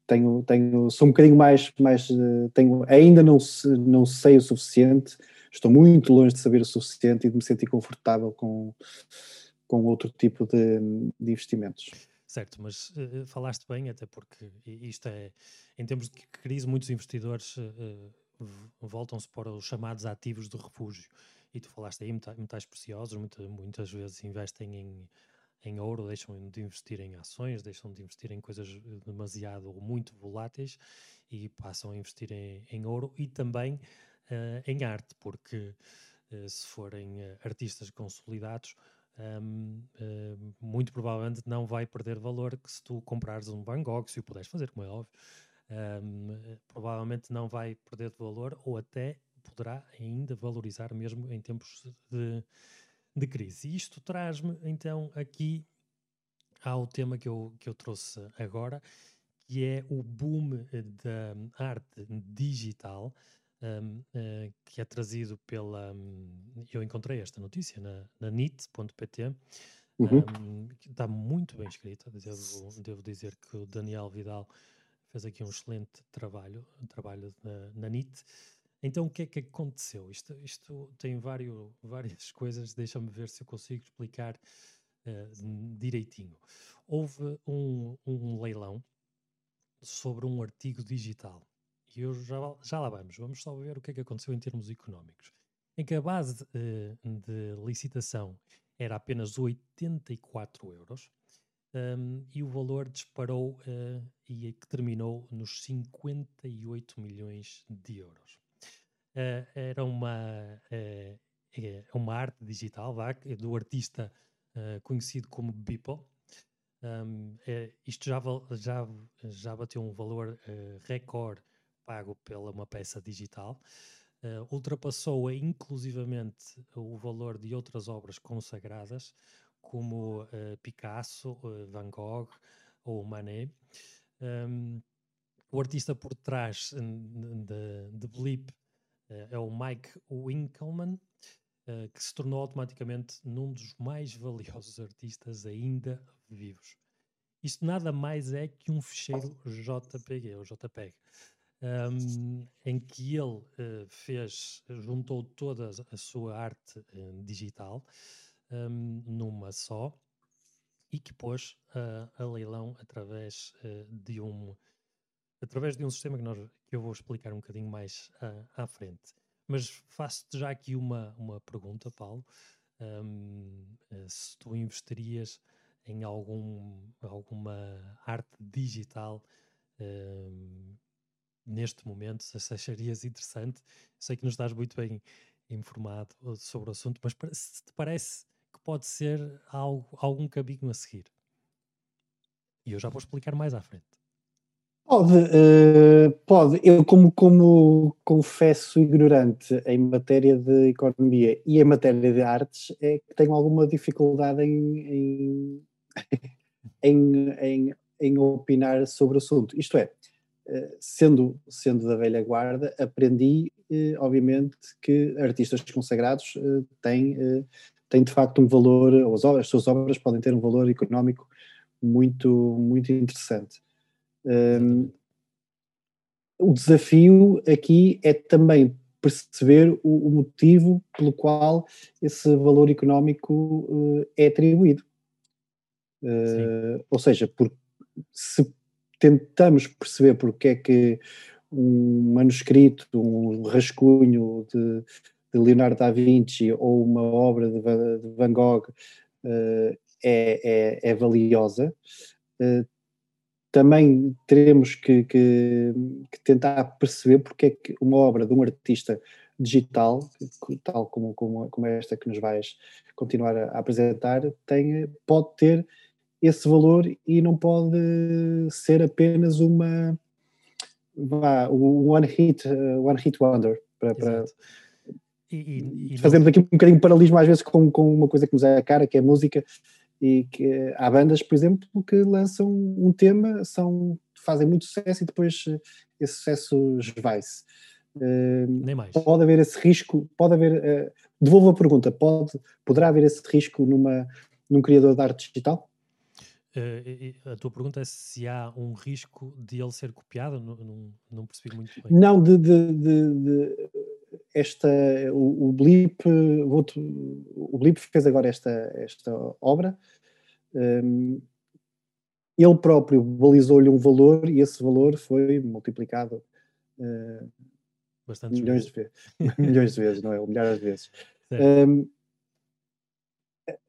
tenho, tenho, sou um bocadinho mais, mais tenho, ainda não, não sei o suficiente, estou muito longe de saber o suficiente e de me sentir confortável com com outro tipo de, de investimentos. Certo, mas uh, falaste bem, até porque isto é, em termos de crise, muitos investidores uh, voltam-se para os chamados ativos de refúgio. E tu falaste aí metais preciosos, muita, muitas vezes investem em, em ouro, deixam de investir em ações, deixam de investir em coisas demasiado ou muito voláteis e passam a investir em, em ouro e também uh, em arte, porque se forem artistas consolidados, um, um, muito provavelmente não vai perder valor que se tu comprares um Van Gogh, se o puderes fazer, como é óbvio, um, provavelmente não vai perder de valor ou até poderá ainda valorizar mesmo em tempos de, de crise. E isto traz-me então aqui ao tema que eu, que eu trouxe agora, que é o boom da arte digital um, uh, eh, que é trazido pela. Um, eu encontrei esta notícia na, na nit.pt, uhum. um, que está muito bem escrita. Devo, devo dizer que o Daniel Vidal fez aqui um excelente trabalho, um trabalho na, na NIT. Então, o que é que aconteceu? Isto, isto tem vários, várias coisas, deixa-me ver se eu consigo explicar uh, direitinho. Houve um, um leilão sobre um artigo digital e eu já, já lá vamos. Vamos só ver o que é que aconteceu em termos económicos. Em que a base de, de licitação era apenas 84 euros um, e o valor disparou uh, e que terminou nos 58 milhões de euros. Uh, era uma, uh, uma arte digital vá, do artista conhecido como Beeple. Um, isto já, já, já bateu um valor recorde pago pela uma peça digital. Uh, ultrapassou inclusivamente o valor de outras obras consagradas, como uh, Picasso, uh, Van Gogh ou Manet. Um, o artista por trás de, de Blip é o Mike Winkelmann, que se tornou automaticamente num dos mais valiosos artistas ainda vivos. Isto nada mais é que um ficheiro JPG, ou JPEG um, em que ele uh, fez, juntou toda a sua arte uh, digital um, numa só e que pôs a leilão através de um através de um sistema que, nós, que eu vou explicar um bocadinho mais à frente. Mas faço-te já aqui uma, uma pergunta, Paulo. Um, se tu investerias em algum, alguma arte digital um, neste momento, se acharias interessante. Sei que nos estás muito bem informado sobre o assunto, mas se te parece que pode ser algo, algum caminho a seguir. E eu já vou explicar mais à frente. Pode, uh, pode. Eu, como, como confesso ignorante em matéria de economia e em matéria de artes, é que tenho alguma dificuldade em, em, em, em, em opinar sobre o assunto. Isto é, sendo, sendo da velha guarda, aprendi, eh, obviamente, que artistas consagrados eh, têm, tem de facto um valor, as, as suas obras podem ter um valor económico muito, muito interessante. Um, o desafio aqui é também perceber o, o, motivo pelo qual esse valor económico uh, é atribuído. Uh, ou seja, por, se tentamos perceber porque é que um manuscrito, um rascunho de, de Leonardo da Vinci ou uma obra de, de Van Gogh uh, é, é, é, valiosa, uh, também teremos que, que, que, tentar perceber porque é que uma obra de um artista digital, tal como, como, como esta que nos vais continuar a apresentar, tem, pode ter esse valor e não pode ser apenas uma vá, o one hit, uh, one hit wonder para, para e, e, fazemos aqui um bocadinho de paralelismo às vezes com, com uma coisa que nos é a cara, que é a música e que há bandas, por exemplo, que lançam um tema, são, fazem muito sucesso e depois eh, esse sucesso esvai-se. Uh, Nem mais. Pode haver esse risco, pode haver, uh, devolvo a pergunta, pode, poderá haver esse risco numa, num criador de arte digital? Uh, a tua pergunta é se há um risco de ele ser copiado? Não, não, não percebi muito bem. Não, de, de, de, de esta, o, o Blip, o Blip fez agora esta, esta obra, um, ehm, ele próprio balizou-lhe um valor e esse valor foi multiplicado uh, milhões, de vezes, milhões de vezes, não é? Milhares de vezes. Um,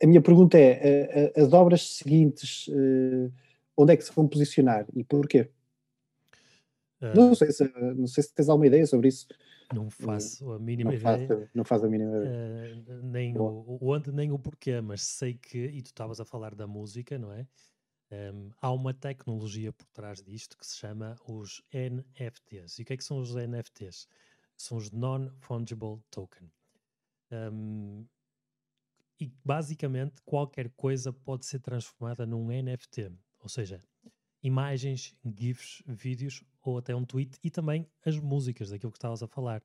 a minha pergunta é: as obras seguintes, eh, onde é que se vão posicionar e porquê? Uh, não, sei se, não sei se tens alguma ideia sobre isso. Não faço a mínima não ideia. Faço, não faço a mínima ideia. Uh, nem o, o, onde, nem o porquê, mas sei que, e tu estavas a falar da música, não é? Um, há uma tecnologia por trás disto que se chama os NFTs. E o que é que são os NFTs? São os Non-Fungible Token. Um, e basicamente qualquer coisa pode ser transformada num NFT, ou seja, imagens, GIFs, vídeos ou até um tweet e também as músicas daquilo que estavas a falar.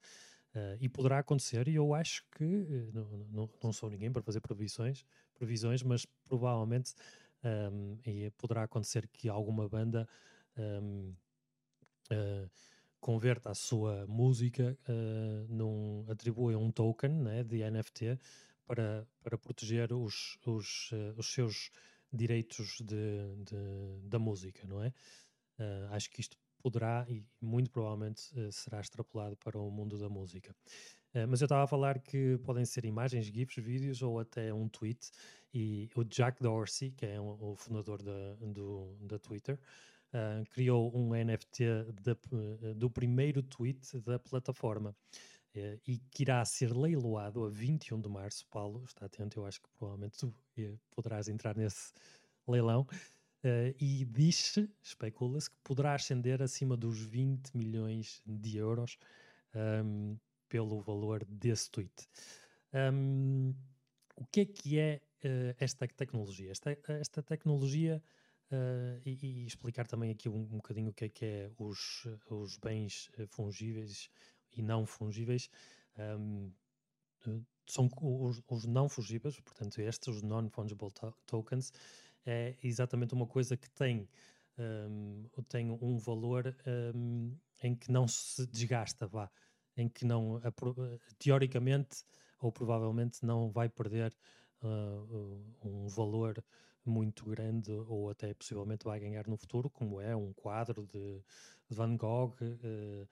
Uh, e poderá acontecer, e eu acho que uh, não, não, não, sou ninguém para fazer previsões, previsões mas provavelmente um, e poderá acontecer que alguma banda um, uh, eh, converta a sua música, num, atribui um token né, de NFT para, para proteger os, os, uh, os seus direitos de, de, da música, não é? Uh, acho que isto poderá e muito provavelmente uh, será extrapolado para o mundo da música. mas eu estava a falar que podem ser imagens, GIFs, vídeos ou até um tweet. E o Jack Dorsey, que é um, o fundador da, do, da Twitter, criou um NFT de, do primeiro tweet da plataforma. Eh, e que irá ser leiloado a 21 de março. Paulo, está atento, eu acho que provavelmente tu eh, poderás entrar nesse leilão. Uh, e diz-se, especula-se, que poderá ascender acima dos 20 milhões de euros um, pelo valor desse tweet. Um, o que é que é uh, esta tecnologia? Esta, esta tecnologia, uh, e, e, explicar também aqui um, um bocadinho o que é que é os, os bens fungíveis e não fungíveis um, são os, os, não fungíveis, portanto, estes, os non-fungible to tokens, é exatamente uma coisa que tem, um, tem um valor um, em que não se desgasta, vá, em que não, teoricamente ou provavelmente não vai perder uh, um valor muito grande ou até possivelmente vai ganhar no futuro, como é um quadro de Van Gogh. Uh,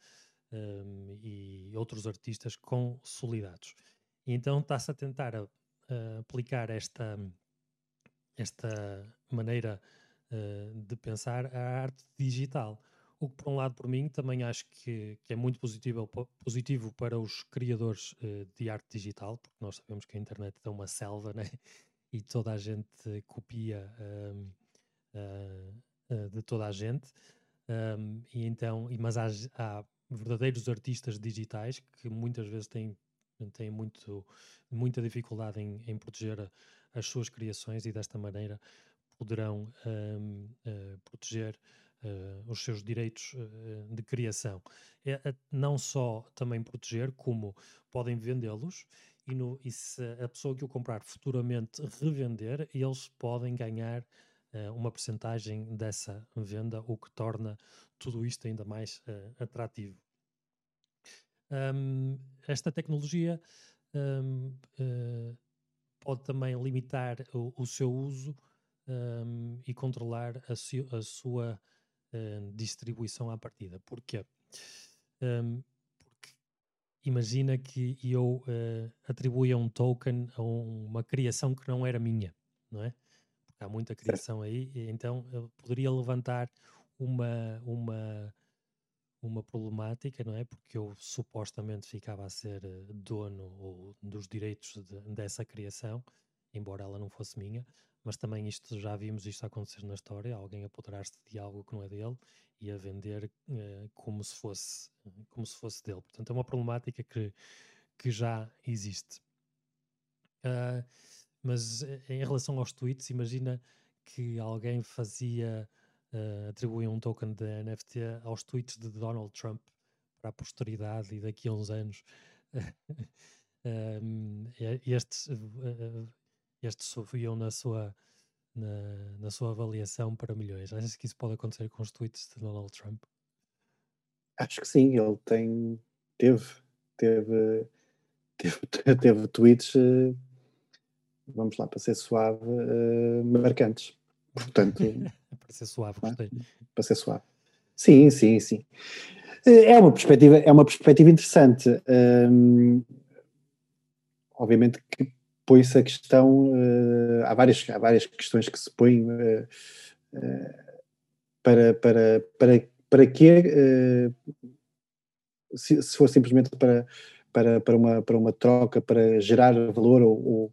um, e outros artistas consolidados. E então está-se a tentar a, a aplicar esta, esta maneira uh, de pensar a arte digital. O que, por um lado, por mim, também acho que, que é muito positivo, positivo para os criadores uh, de arte digital, porque nós sabemos que a internet é uma selva, né? E toda a gente copia uh, de toda a gente. Um, e então, mas há, há verdadeiros artistas digitais que muitas vezes têm, têm muito, muita dificuldade em, em proteger as suas criações e desta maneira poderão um, uh, eh, proteger uh, os seus direitos uh, de criação. É, não só também proteger, como podem vendê-los e, no, e se a pessoa que o comprar futuramente revender, eles podem ganhar uma percentagem dessa venda, o que torna tudo isto ainda mais uh, atrativo. Um, esta tecnologia um, uh, pode também limitar o, o seu uso um, e controlar a, su, a sua uh, distribuição à partida. Porquê? Porque imagina que eu uh, atribuía um token a uma criação que não era minha, não é? Há muita criação aí, então eu poderia levantar uma, uma, uma problemática, não é? Porque eu supostamente ficava a ser eh, dono dos direitos de, dessa criação, embora ela não fosse minha, mas também isto já vimos isto acontecer na história, alguém apoderar-se de algo que não é dele e a vender uh, como se fosse como se fosse dele. Portanto, é uma problemática que, que já existe. Uh, mas eh, em relação aos tweets, imagina que alguém fazia uh, atribuía um token de NFT aos tweets de Donald Trump para a posteridade e daqui a uns anos um, estes uh, estes subiam na sua, na, na sua avaliação para milhões. Achas que isso pode acontecer com os tweets de Donald Trump? Acho que sim, ele tem, teve, teve, teve, teve tweets, vamos lá, para ser suave, uh, marcantes. Portanto, para ser suave, é? gostei. Para ser suave. Sim, sim, sim. Eh, é uma perspectiva, é uma perspectiva interessante. Um, obviamente que põe-se a questão, uh, há, várias, há várias questões que se põem uh, uh, para, para, para, para que, se, se, for simplesmente para, para, para, uma, para uma troca, para gerar valor ou, ou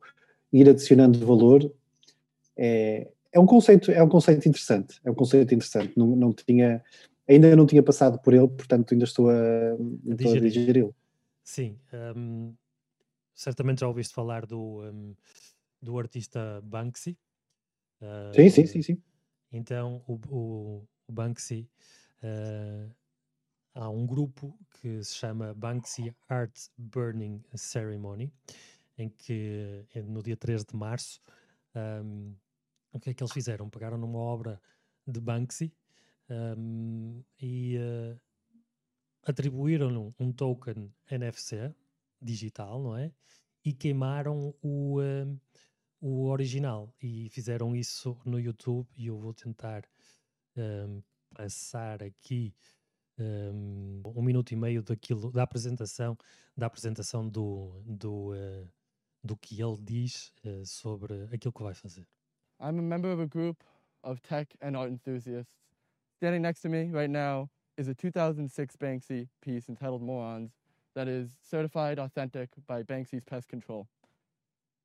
ir adicionando valor, é, é um conceito, é um conceito interessante, é um conceito interessante, não, não tinha, ainda não tinha passado por ele, portanto ainda estou a, a digeri-lo. Sim, um, certamente já ouviste falar do, um, do artista Banksy. Uh, sim, sim, sim, sim. Então, o, o, o Banksy, uh, há um grupo que se chama Banksy Art Burning Ceremony, em que no dia 3 de março, um, o que é que eles fizeram? Pegaram numa obra de Banksy um, e uh, atribuíram-lhe um token NFC digital, não é? E queimaram o, uh, o original e fizeram isso no YouTube e eu vou tentar um, passar aqui um, um, minuto e meio daquilo da apresentação da apresentação do, do, uh, do que ele diz uh, sobre aquilo que vai fazer. I'm a member of a group of tech and art enthusiasts. Standing next to me right now is a 2006 Banksy piece entitled Morons that is certified authentic by Banksy's Pest Control.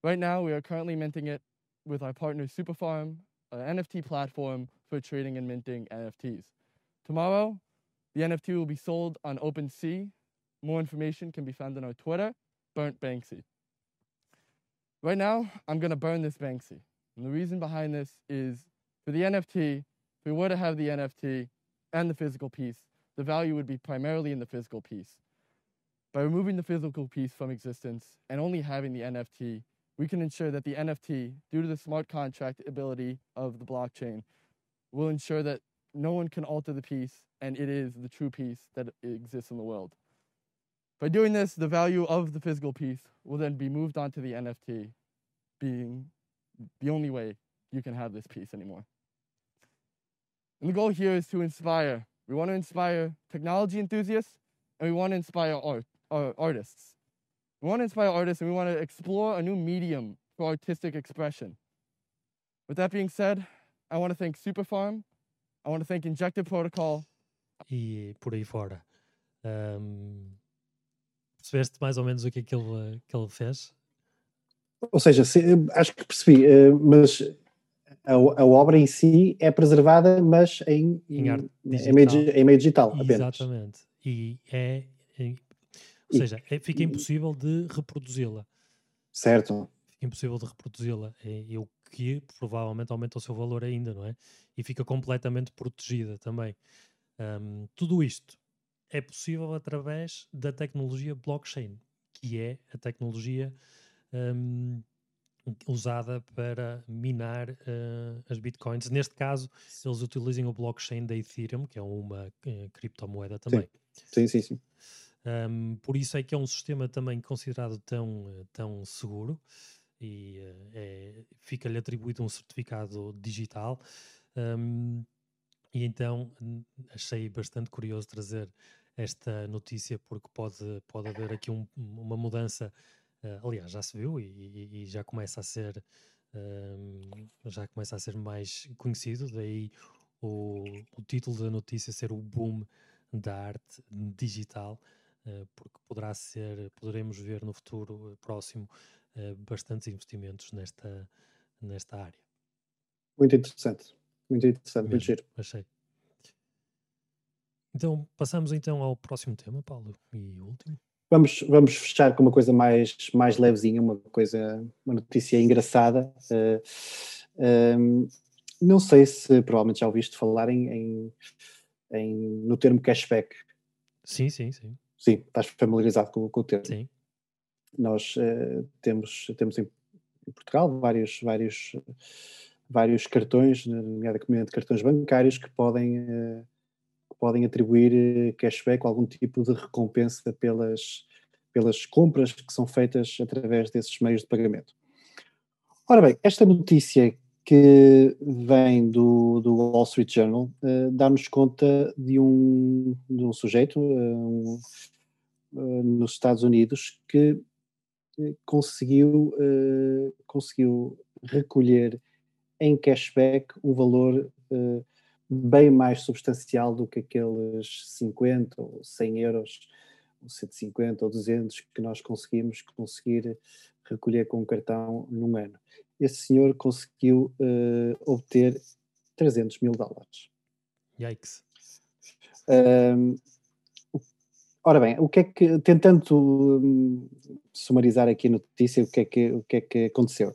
Right now, we are currently minting it with our partner Superfarm, an NFT platform for trading and minting NFTs. Tomorrow, the NFT will be sold on OpenSea. More information can be found on our Twitter, Burnt Banksy. Right now, I'm gonna burn this Banksy. And the reason behind this is for the NFT, if we were to have the NFT and the physical piece, the value would be primarily in the physical piece. By removing the physical piece from existence and only having the NFT, we can ensure that the NFT, due to the smart contract ability of the blockchain, will ensure that no one can alter the piece and it is the true piece that exists in the world. By doing this, the value of the physical piece will then be moved onto the NFT, being the only way you can have this piece anymore. And the goal here is to inspire. We want to inspire technology enthusiasts and we want to inspire art uh, artists. We want to inspire artists and we want to explore a new medium for artistic expression. With that being said, I want to thank Superfarm, I want to thank Injective Protocol. E por aí fora. Um, percebeste mais ou menos o que é que ele, que ele fez? Ou seja, se, acho que percebi, eh, mas a, a, obra em si é preservada, mas em, em, em, meio, em meio digital apenas. Exatamente. E é ou e, seja, é, fica impossível de reproduzi-la. Certo. Fica impossível de reproduzi-la. É, é, o que provavelmente aumenta o seu valor ainda, não é? E fica completamente protegida também. Um, tudo isto é possível através da tecnologia blockchain, que é a tecnologia um, usada para minar uh, as bitcoins. Neste caso, eles utilizam o blockchain da Ethereum, que é uma uh, criptomoeda também. Sim, sim, sim. sim. Um, por isso é que é um sistema também considerado tão, tão seguro e uh, é, fica-lhe atribuído um certificado digital. Um, e então achei bastante curioso trazer esta notícia porque pode, pode haver aqui um, uma mudança. Uh, aliás, já se viu e, e, já começa a ser já começa a ser mais conhecido, daí o, o título da notícia ser o boom da arte digital, uh, porque poderá ser, poderemos ver no futuro próximo uh, bastantes investimentos nesta, nesta área. Muito interessante. Muito interessante, muito giro. Achei. Então, passamos então ao próximo tema, Paulo, e último. Vamos, vamos fechar com uma coisa mais, mais levezinha, uma coisa, uma notícia engraçada. Uh, um, não sei se provavelmente já ouviste falar em, em, em, no termo cashback. Sim, sim, sim. Sim, estás familiarizado com, com o termo. Sim. Nós uh, temos, temos em, em Portugal vários, vários vários cartões, nomeadamente cartões bancários, que podem, uh, podem atribuir eh, cashback algum tipo de recompensa pelas, pelas compras que são feitas através desses meios de pagamento. Ora bem, esta notícia que vem do, do Wall Street Journal uh, dá-nos conta de um, de um sujeito uh, nos Estados Unidos que conseguiu, conseguiu recolher em cashback um valor uh, bem mais substancial do que aqueles 50 ou 100 euros, ou 150 ou 200 que nós conseguimos conseguir recolher com o cartão num ano. Esse senhor conseguiu uh, obter 300 mil dólares. Yikes. Um, ora bem, o que é que, tentando um, sumarizar aqui a notícia, o que é que, o que, é que aconteceu?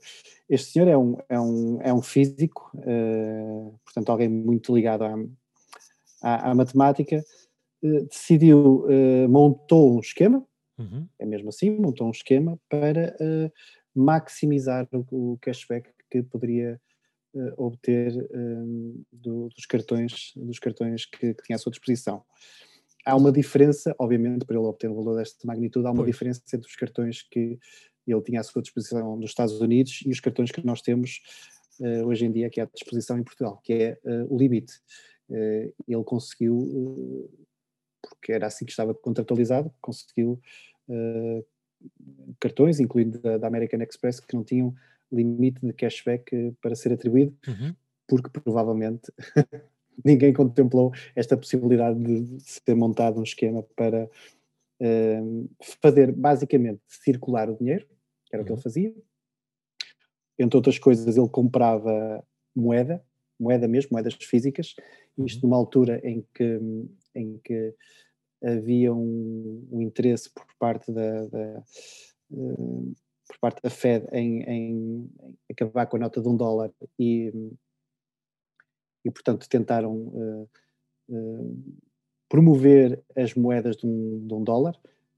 Este senhor é um, é um, é um físico, uh, portanto, alguém muito ligado à, à, à matemática, uh, decidiu, uh, montou um esquema, uhum. é mesmo assim, montou um esquema para maximizar o, o, cashback que poderia obter do, dos cartões, dos cartões que, que tinha à sua disposição há uma diferença, obviamente, para ele obter um valor desta magnitude, há uma pois. diferença entre os cartões que ele tinha à sua disposição nos Estados Unidos e os cartões que nós temos uh, hoje em dia aqui à disposição em Portugal, que é uh, o limite. Uh, ele conseguiu, porque era assim que estava contratualizado, conseguiu cartões, incluindo da, da, American Express, que não tinham limite de cashback para ser atribuído, uhum. porque provavelmente ninguém contemplou esta possibilidade de ser montado um esquema para fazer basicamente circular o dinheiro que era o que ele uhum. fazia. Entre outras coisas, ele comprava moeda, moeda mesmo, moedas físicas, isto uhum. numa altura em que, em que havia um, um interesse por parte da, da uh, por parte da Fed em, em, acabar com a nota de um dólar e, e portanto tentaram uh, uh, promover as moedas de um, de um dólar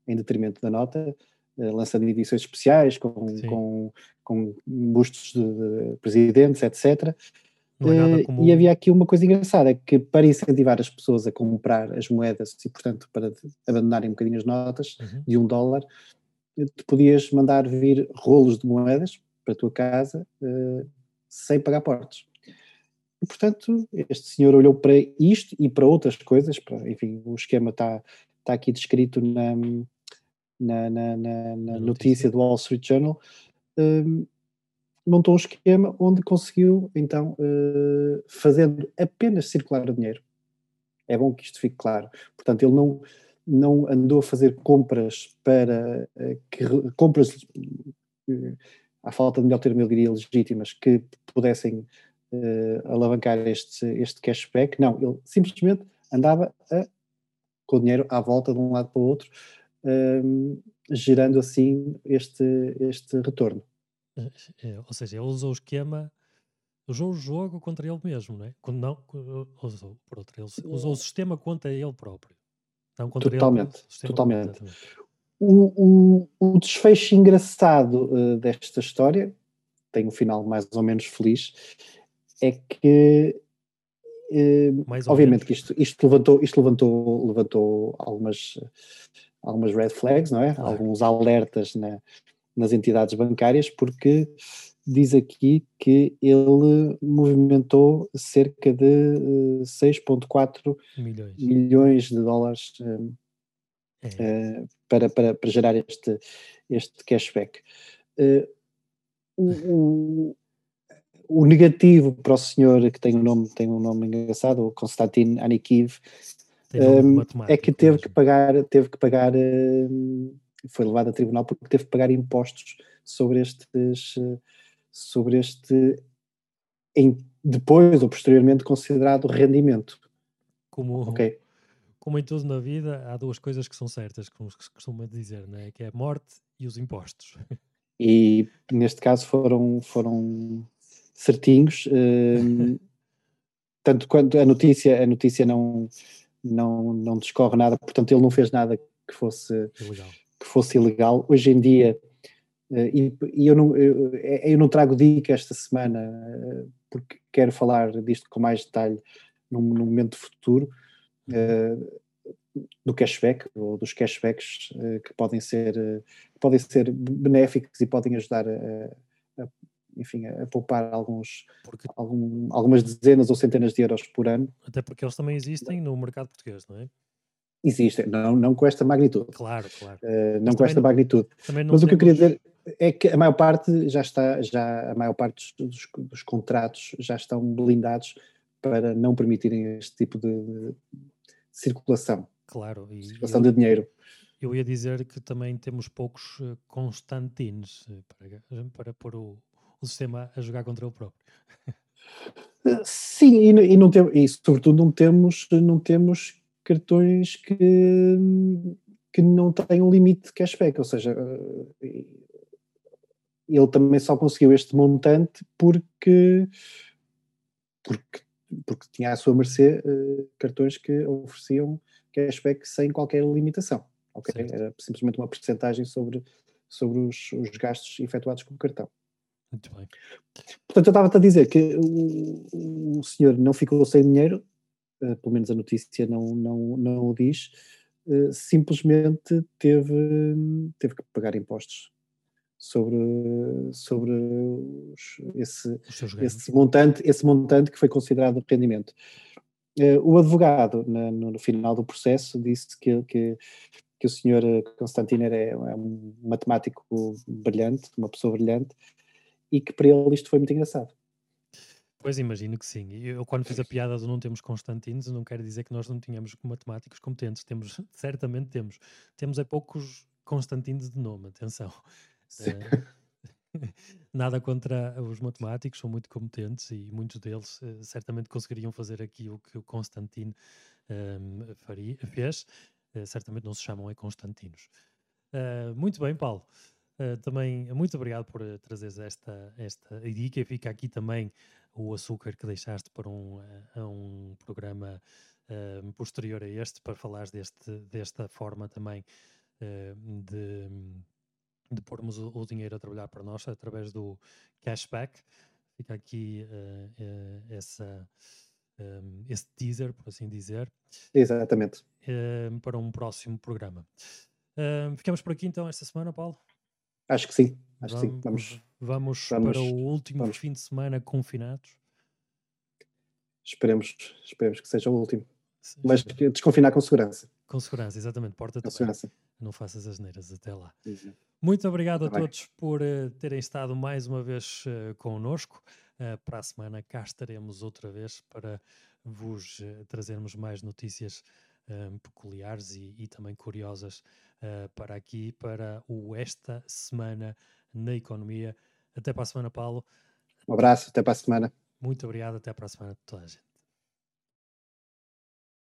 em detrimento da nota eh, lançando edições especiais com, com, com bustos de, de presidentes, etc. Uh, e havia aqui uma coisa engraçada, que para incentivar as pessoas a comprar as moedas e, portanto, para abandonarem um bocadinho as notas uhum. de um dólar, tu podias mandar vir rolos de moedas para a tua casa uh, sem pagar portos. E, portanto, este senhor olhou para isto e para outras coisas, para, enfim, o esquema está, está aqui descrito na, na, na, na, na notícia do Wall Street Journal, um, montou um esquema onde conseguiu, então, uh, fazendo apenas circular o dinheiro. É bom que isto fique claro. Portanto, ele não, não andou a fazer compras para uh, que, compras uh, à falta de melhor termo, eu diria legítimas, que pudessem alavancar este, este cashback. Não, ele simplesmente andava a, com o dinheiro à volta de um lado para o outro, um, gerando assim este, este retorno. É, é, ou seja, ele usou o esquema, usou o jogo contra ele mesmo, não é? Quando não, usou, por outro, ele usou o sistema contra ele próprio. Não contra totalmente, ele, totalmente. o, o, o desfecho engraçado uh, desta história, tem um final mais ou menos feliz, é que uh, obviamente menos. que isto, isto, levantou, isto levantou, levantou algumas, algumas red flags, não é? Claro. Alguns alertas na, nas entidades bancárias, porque diz aqui que ele movimentou cerca de uh, 6,4 milhões. milhões de dólares uh, é. para, para, para gerar este, este cashback. O, o, negativo para o senhor, que tem um nome, tem um nome engraçado, o Konstantin Anikiv, um, é que teve que pagar, teve que pagar, um, foi levado a tribunal porque teve que pagar impostos sobre estes, sobre este, em, depois ou posteriormente considerado rendimento. Como, okay como em tudo na vida, há duas coisas que são certas, como se costuma dizer, né? que é a morte e os impostos. E neste caso foram, foram certinhos, hum, tanto quanto a notícia, a notícia não, não, não discorre nada, portanto ele não fez nada que fosse ilegal. Que fosse ilegal. Hoje em dia, uh, e, e, eu, não, eu, eu não trago dica esta semana, uh, porque quero falar disto com mais detalhe num, num momento futuro, uh, do cashback ou dos cashbacks que podem ser uh, podem ser benéficos e podem ajudar a enfim, a poupar alguns, porque, algum, algumas dezenas ou centenas de euros por ano. Até porque eles também existem no mercado português, não é? Existem, não, não com esta magnitude. Claro, claro. Uh, não com esta não, magnitude. Mas o que eu queria dizer é que a maior parte já está, já a maior parte dos, dos contratos já estão blindados para não permitirem este tipo de, de circulação. Claro. E circulação eu, de dinheiro. Eu ia dizer que também temos poucos uh, Constantines uh, para, para pôr o, o sistema a jogar contra o próprio. Sim, e, e, não tem, e sobretudo não temos, não temos cartões que, que não têm um limite de cashback, ou seja, ele também só conseguiu este montante porque, porque porque tinha à sua mercê uh, cartões que ofereciam cashback sem qualquer limitação. Okay? Era simplesmente uma porcentagem sobre, sobre os, os, gastos efetuados com o cartão. Muito bem. Portanto, eu estava-te a dizer que o, o senhor não ficou sem dinheiro, uh, pelo menos a notícia não, não, não o diz, uh, simplesmente teve, teve que pagar impostos sobre, sobre os, esse, esse, montante, esse montante que foi considerado rendimento. Uh, o advogado, no, no, final do processo, disse que, que, que o senhor Constantino era, é um matemático brilhante, uma pessoa brilhante, e que para ele isto foi muito engraçado. Pois imagino que sim. Eu, quando fiz a piada do não temos Constantinos, não quero dizer que nós não tínhamos matemáticos competentes. Temos, certamente temos. Temos é poucos Constantinos de nome, atenção. nada contra os matemáticos, são muito competentes e muitos deles uh, certamente conseguiriam fazer aqui o que o Constantino um, faria, fez. Uh, certamente não se chamam é Constantinos. Muito bem, Paulo. Também muito obrigado por trazeres esta, esta dica e fica aqui também o açúcar que deixaste para um, um programa posterior a este para falares deste, desta forma também de de pormos o, o, dinheiro a trabalhar para nós através do cashback. Fica aqui essa, um, esse teaser, por assim dizer. Exatamente. Para um próximo programa. ficamos por aqui então esta semana, Paulo? Acho que sim. Acho vamos, que sim. Vamos, vamos, vamos para o último vamos. fim de semana confinados. Esperemos, esperemos que seja o último. Sim, Mas desconfinar com segurança. Com segurança, exatamente. Porta com segurança. Não faças as neiras até lá. Uhum. Muito obrigado tá a todos por uh, terem estado mais uma vez uh, connosco. Uh, para a semana cá estaremos outra vez para vos uh, trazermos mais notícias peculiares e, e, também curiosas para aqui, para o Esta Semana na Economia. Até para a semana, Paulo. Um abraço, até para a semana. Muito obrigado, até para a semana, toda a gente.